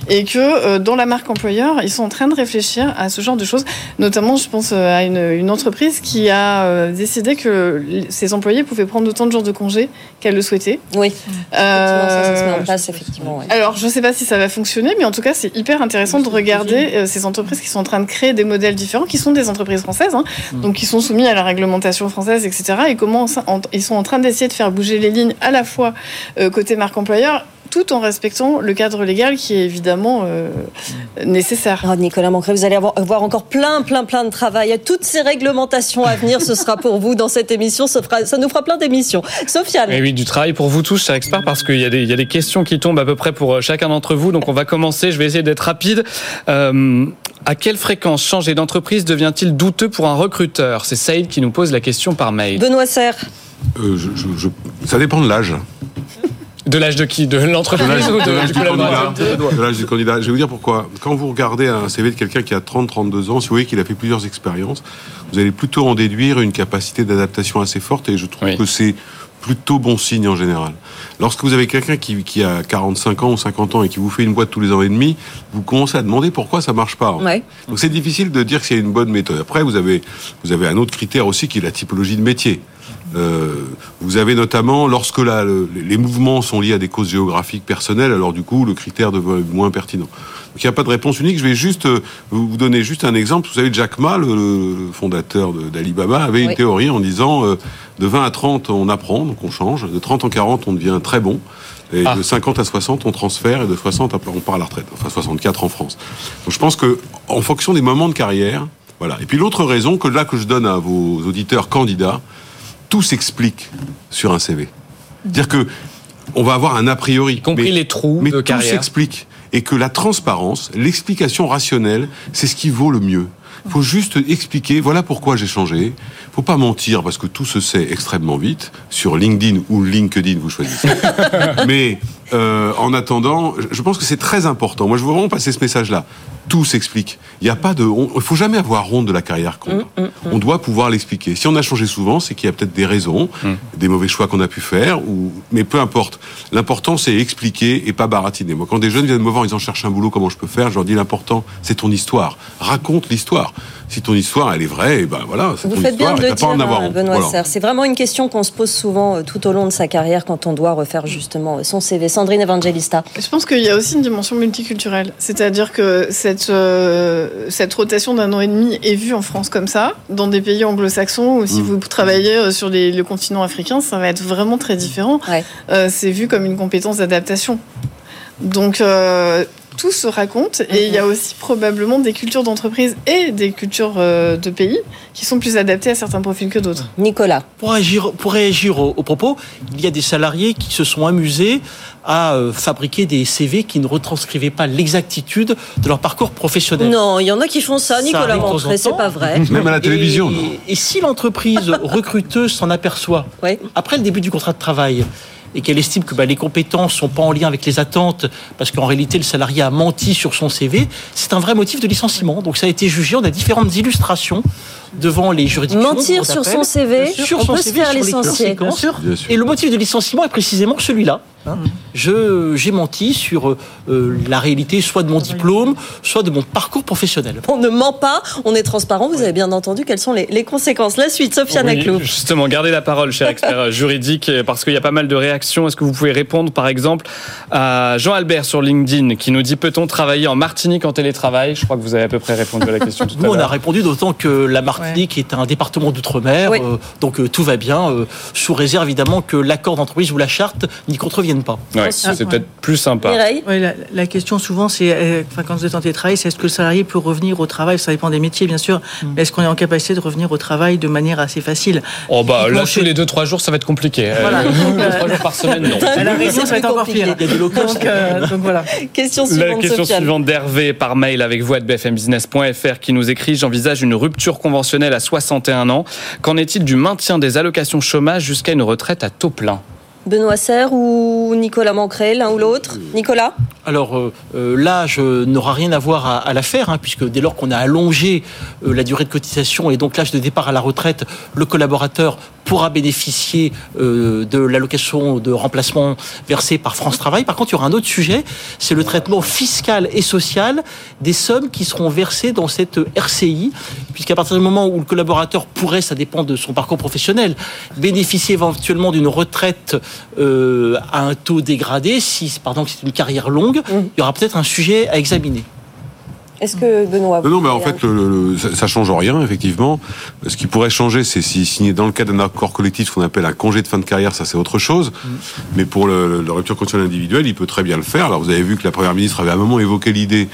Et que euh, dans la marque employeur, ils sont en train de réfléchir à ce genre de choses. Notamment, je pense euh, à une, une entreprise qui a euh, décidé que ses employés pouvaient prendre autant de jours de congé qu'elle le souhaitait. Oui, effectivement, ça, ça se met en Euh, place, effectivement. ouais. alors, je ne sais pas si ça va fonctionner, mais en tout cas, c'est hyper intéressant de regarder euh, ces entreprises qui sont en train de créer des modèles différents, qui sont des entreprises françaises, hein, donc qui sont soumis à la réglementation française, etc. Et comment ils sont en train d'essayer de faire bouger les lignes à la fois euh, côté marque employeur, tout en respectant le cadre légal qui est évidemment euh, nécessaire. Oh, Nicolas Mancré, vous allez avoir, avoir encore plein, plein, plein de travail. Toutes ces réglementations à venir, ce sera pour vous dans cette émission. Ça, fera- ça nous fera plein d'émissions. Sofiane. Et oui, du travail pour vous tous, chers experts, parce qu'il y, a des- il y a des questions qui tombent à peu près pour euh, chacun d'entre vous. Donc on va commencer, je vais essayer d'être rapide. Euh, à quelle fréquence changer d'entreprise devient-il douteux pour un recruteur? C'est Saïd qui nous pose la question par mail. Benoît Serre. Euh, je- je- je- ça dépend de l'âge. De l'âge de qui? De l'entreprise De l'âge ou de- de l'âge du candidat. De l'âge du candidat. Je vais vous dire pourquoi. Quand vous regardez un CV de quelqu'un qui a 30-32 ans, si vous voyez qu'il a fait plusieurs expériences, vous allez plutôt en déduire une capacité d'adaptation assez forte et je trouve que c'est plutôt bon signe en général. Lorsque vous avez quelqu'un qui, qui a 45 ans ou 50 ans et qui vous fait une boîte tous les ans et demi, vous commencez à demander pourquoi ça marche pas. Ouais. Donc c'est difficile de dire que c'est une bonne méthode. Après, vous avez, vous avez un autre critère aussi qui est la typologie de métier. Euh, vous avez notamment, lorsque la- le- les mouvements sont liés à des causes géographiques personnelles, alors du coup, le critère devient moins pertinent. Donc il n'y a pas de réponse unique. Je vais juste euh, vous donner juste un exemple. Vous savez, Jack Ma, le, le fondateur d'Alibaba, avait Oui. une théorie en disant euh, de 20 à 30, on apprend, donc on change. De 30 à 40, on devient très bon. Et Ah. de 50 à 60, on transfère. Et de 60, après, on part à la retraite. Enfin, 64 en France. Donc je pense que, en fonction des moments de carrière, voilà. Et puis l'autre raison que là que je donne à vos auditeurs candidats, tout s'explique sur un CV. C'est-à-dire que on va avoir un a priori, y compris les trous mais de tout carrière. s'explique et que la transparence, l'explication rationnelle, c'est ce qui vaut le mieux. Il faut juste expliquer, voilà pourquoi j'ai changé. faut pas mentir parce que tout se sait extrêmement vite. Sur LinkedIn ou LinkedIn, vous choisissez. Mais euh, en attendant, je pense que c'est très important. Moi, je veux vraiment passer ce message-là. Tout s'explique. Il n'y a pas de. Il faut jamais avoir honte de la carrière qu'on a. On doit pouvoir l'expliquer. Si on a changé souvent, c'est qu'il y a peut-être des raisons, des mauvais choix qu'on a pu faire, ou mais peu importe. L'important, c'est expliquer et pas baratiner. Moi, quand des jeunes viennent me voir, ils en cherchent un boulot, comment je peux faire? Je leur dis l'important, c'est ton histoire. Raconte l'histoire. Si ton histoire, elle est vraie, et ben voilà, c'est Vous ton faites bien de le dire, avoir euh, honte. Benoît Voilà. Serre. C'est vraiment une question qu'on se pose souvent euh, tout au long de sa carrière quand on doit refaire justement son CV. Sandrine Evangelista. Je pense qu'il y a aussi une dimension multiculturelle. C'est-à-dire que cette, euh, cette rotation d'un an et demi est vue en France comme ça. Dans des pays anglo-saxons, ou si Mm. vous travaillez euh, sur les- le continent africain, ça va être vraiment très différent. Ouais. Euh, c'est vu comme une compétence d'adaptation. Donc, euh, tout se raconte. Et il y a aussi probablement des cultures d'entreprise et des cultures euh, de pays qui sont plus adaptées à certains profils que d'autres. Nicolas. Pour réagir, pour réagir au, au propos, il y a des salariés qui se sont amusés à euh, fabriquer des CV qui ne retranscrivaient pas l'exactitude de leur parcours professionnel. Non, il y en a qui font ça. Nicolas Montré, c'est pas vrai. Même à la télévision. Et, non et si l'entreprise recruteuse s'en aperçoit Ouais. après le début du contrat de travail et qu'elle estime que bah, les compétences sont pas en lien avec les attentes parce qu'en réalité le salarié a menti sur son CV, c'est un vrai motif de licenciement. Donc ça a été jugé. On a différentes illustrations devant les juridictions. Mentir sur son CV, sûr, on son peut se CV faire sur licencier. sûr. Et le motif de licenciement est précisément celui-là. hein. Je j'ai menti sur euh, la réalité soit de mon diplôme, soit de mon parcours professionnel. On ne ment pas, on est transparent. Vous avez bien entendu quelles sont les, les conséquences. La suite, Sophia Oui, Naclou. justement, gardez la parole, cher expert juridique, parce qu'il y a pas mal de réactions. Est-ce que vous pouvez répondre, par exemple, à Jean-Albert sur LinkedIn, qui nous dit peut-on travailler en Martinique en télétravail? Je crois que vous avez à peu près répondu à la question tout Nous, à on a répondu d'autant que la Martinique est un département d'outre-mer, Oui. euh, donc euh, tout va bien, euh, sous réserve évidemment que l'accord d'entreprise ou la charte n'y contreviennent pas. Ouais, c'est peut-être plus sympa. Oui, la, la question souvent, c'est, euh, quand vous êtes en télétravail, c'est est-ce que le salarié peut revenir au travail? Ça dépend des métiers, bien sûr. Mais est-ce qu'on est en capacité de revenir au travail de manière assez facile? Oh bah là, tous les 2-3 jours, ça va être compliqué. Voilà. Euh, deux, trois jours par semaine, non. La réunion, ça va être encore pire. Il y a des locaux. Donc, euh, donc voilà. Question La suivante, question Sofiane. suivante d'Hervé par mail avec vous à bfmbusiness.fr qui nous écrit J'envisage une rupture conventionnelle à 61 ans. Qu'en est-il du maintien des allocations chômage jusqu'à une retraite à taux plein? Benoît Serre ou Nicolas Mancré, l'un ou l'autre? Nicolas? Alors euh, euh, l'âge n'aura rien à voir à, à l'affaire, hein, puisque dès lors qu'on a allongé euh, la durée de cotisation et donc l'âge de départ à la retraite, le collaborateur pourra bénéficier euh, de l'allocation de remplacement versée par France Travail. Par contre, il y aura un autre sujet, c'est le traitement fiscal et social des sommes qui seront versées dans cette RCI, puisqu'à partir du moment où le collaborateur pourrait, ça dépend de son parcours professionnel, bénéficier éventuellement d'une retraite euh, à un taux dégradé, si par exemple c'est une carrière longue, il y aura peut-être un sujet à examiner. Est-ce que Benoît Non, non, mais en fait, le, le- ça, ça change rien, effectivement. Ce qui pourrait changer, c'est si signé dans le cadre d'un accord collectif, ce qu'on appelle un congé de fin de carrière, ça c'est autre chose. Mais pour le, le rupture conventionnelle individuelle, il peut très bien le faire. Alors, vous avez vu que la première ministre avait à un moment évoqué l'idée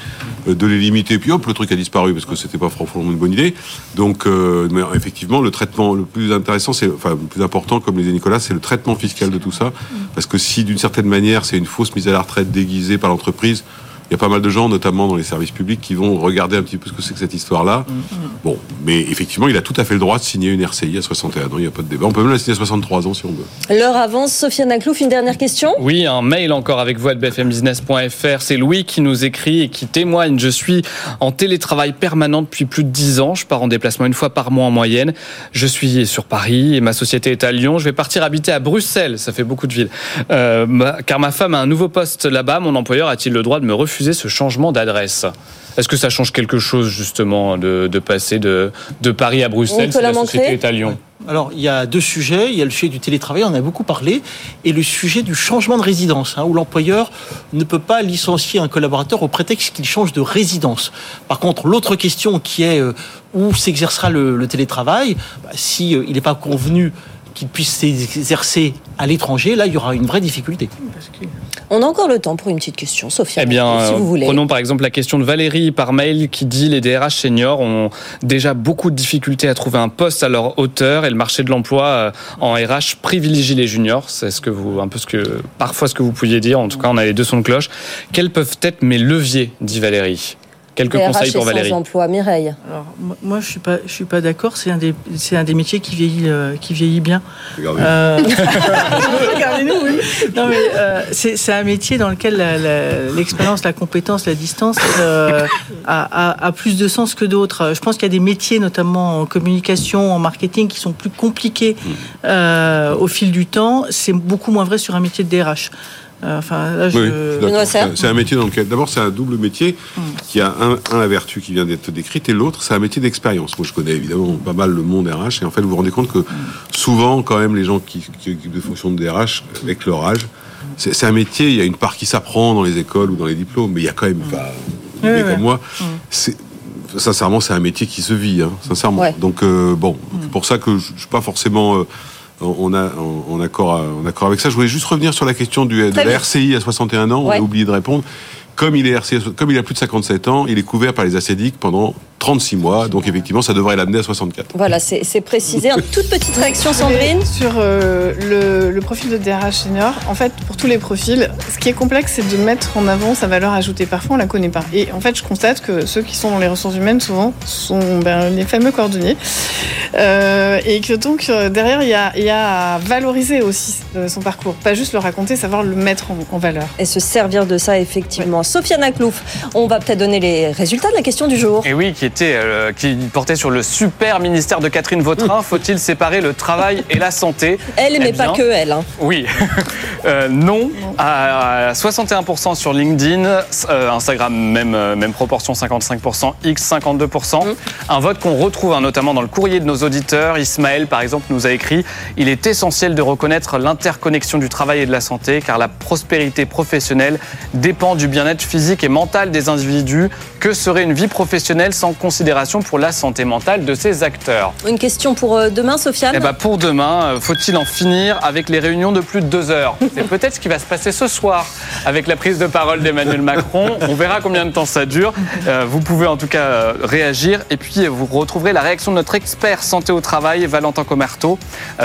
euh, de les limiter, puis hop, le truc a disparu parce que c'était pas franchement une bonne idée. Donc, euh, mais effectivement, le traitement le plus intéressant, c'est, enfin, le plus important, comme le disait Nicolas, c'est le traitement fiscal de tout ça. Parce que si, d'une certaine manière, c'est une fausse mise à la retraite déguisée par l'entreprise, il y a pas mal de gens, notamment dans les services publics, qui vont regarder un petit peu ce que c'est que cette histoire-là. Bon, mais effectivement, il a tout à fait le droit de signer une RCI à 61 ans, il n'y a pas de débat. On peut même la signer à 63 ans si on veut. L'heure avance. Sofiane Naclouf, une dernière question? Oui, un mail encore avec vous à bfmbusiness.fr. C'est Louis qui nous écrit et qui témoigne. Je suis en télétravail permanent depuis plus de 10 ans. Je pars en déplacement une fois par mois en moyenne. Je suis sur Paris et ma société est à Lyon. Je vais partir habiter à Bruxelles. Ça fait beaucoup de villes. Euh, car ma femme a un nouveau poste là-bas. Mon employeur a-t-il le droit de me refuser? Ce changement d'adresse Est-ce que ça change quelque chose justement de, de passer de, de Paris à Bruxelles si la société est à Lyon Alors, il y a deux sujets. Il y a le sujet du télétravail, on en a beaucoup parlé, et le sujet du changement de résidence, hein, où l'employeur ne peut pas licencier un collaborateur au prétexte qu'il change de résidence. Par contre, l'autre question qui est euh, où s'exercera le, le télétravail, bah, si euh, il n'est pas convenu qu'il puisse s'exercer à l'étranger, là, il y aura une vraie difficulté. On a encore le temps pour une petite question, Sophia. Eh bien, si euh, vous voulez. prenons par exemple la question de Valérie par mail qui dit les DRH seniors ont déjà beaucoup de difficultés à trouver un poste à leur hauteur et le marché de l'emploi euh, en RH privilégie les juniors. C'est ce que vous, un peu ce que, parfois ce que vous pouviez dire. En tout cas, on a les deux sons de cloche. Quels peuvent être mes leviers, dit Valérie Quelques conseils pour et Valérie. sans emploi, Mireille. Alors, moi- moi, je suis pas, je suis pas d'accord. C'est un des, c'est un des métiers qui vieillit, euh, qui vieillit bien. Regardez. Euh, Regardez-nous, oui. Non, mais euh, c'est c'est un métier dans lequel la- la- l'expérience, la, compétence, la distance euh, a, a- a plus de sens que d'autres. Je pense qu'il y a des métiers, notamment en communication, en marketing, qui sont plus compliqués euh, au fil du temps. C'est beaucoup moins vrai sur un métier de DRH. Euh, Enfin. Oui, C'est un métier dans lequel, d'abord, c'est un double métier qui a un, un, la vertu qui vient d'être décrite et l'autre, c'est un métier d'expérience. Moi, je connais évidemment pas mal le monde RH et en fait, vous vous rendez compte que souvent, quand même, les gens qui, qui occupent des fonctions de DRH, avec leur âge, c'est un métier, il y a une part qui s'apprend dans les écoles ou dans les diplômes, mais il y a quand même, savez oui. comme moi, c'est sincèrement, c'est un métier qui se vit, hein, sincèrement. Ouais. Donc, euh, bon, c'est pour ça que je, je suis pas forcément euh, en, a- en- accord, en accord avec ça. Je voulais juste revenir sur la question du, de la. RCI à 61 ans. On a oublié de répondre. Comme il est RCI, comme il a plus de 57 ans, il est couvert par les ACDIC pendant 36 mois. Donc, effectivement, ça devrait l'amener à 64. Voilà, c'est c'est précisé. Une toute petite réaction, Sandrine. Sur euh, le, le profil de DRH senior, en fait, pour tous les profils, ce qui est complexe, c'est de mettre en avant sa valeur ajoutée. Parfois, on la connaît pas. Et en fait, je constate que ceux qui sont dans les ressources humaines, souvent, sont ben, les fameux cordonniers. Euh, et que donc, euh, derrière, il y a, il y a à valoriser aussi euh, son parcours. Pas juste le raconter, savoir le mettre en, en valeur. Et se servir de ça, effectivement. Sofiane Aklouf, on va peut-être donner les résultats de la question du jour. Et oui, qui était, euh, qui portait sur le super ministère de Catherine Vautrin. Faut-il séparer le travail et la santé Elle, Eh mais pas que elle. hein. Oui. Euh, non, à 61% sur LinkedIn, euh, Instagram même, même proportion 55%, X 52%. Un vote qu'on retrouve hein, notamment dans le courrier de nos auditeurs. Ismaël par exemple nous a écrit Il est essentiel de reconnaître l'interconnexion du travail et de la santé car la prospérité professionnelle dépend du bien-être physique et mental des individus. Que serait une vie professionnelle sans considération pour la santé mentale de ses acteurs Une question pour euh, demain, Sofiane eh ben pour demain, euh, faut-il en finir avec les réunions de plus de deux heures? C'est peut-être ce qui va se passer ce soir avec la prise de parole d'Emmanuel Macron. On verra combien de temps ça dure. Euh, vous pouvez en tout cas réagir et puis vous retrouverez la réaction de notre expert santé au travail, Valentin Comerto,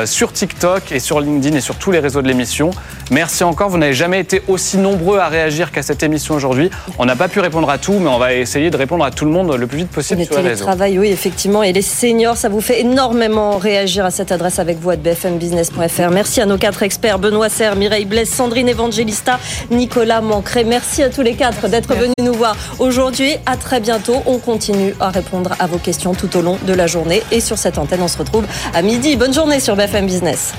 sur TikTok et sur LinkedIn et sur tous les réseaux de l'émission. Merci encore. Vous n'avez jamais été aussi nombreux à réagir qu'à cette émission aujourd'hui. On n'a pas pu répondre à tout, mais on va essayer de répondre à tout le monde le plus vite possible Le sur les télétravail, oui, effectivement. Et les seniors, ça vous fait énormément réagir à cette adresse avec vous à bfmbusiness.fr. Merci à nos quatre experts, Benoît Serre, Mireille Blaise, Sandrine Evangelista, Nicolas Mancré. Merci à tous les quatre d'être venus nous voir aujourd'hui. À très bientôt. On continue à répondre à vos questions tout au long de la journée. Et sur cette antenne, on se retrouve à midi. Bonne journée sur BFM Business.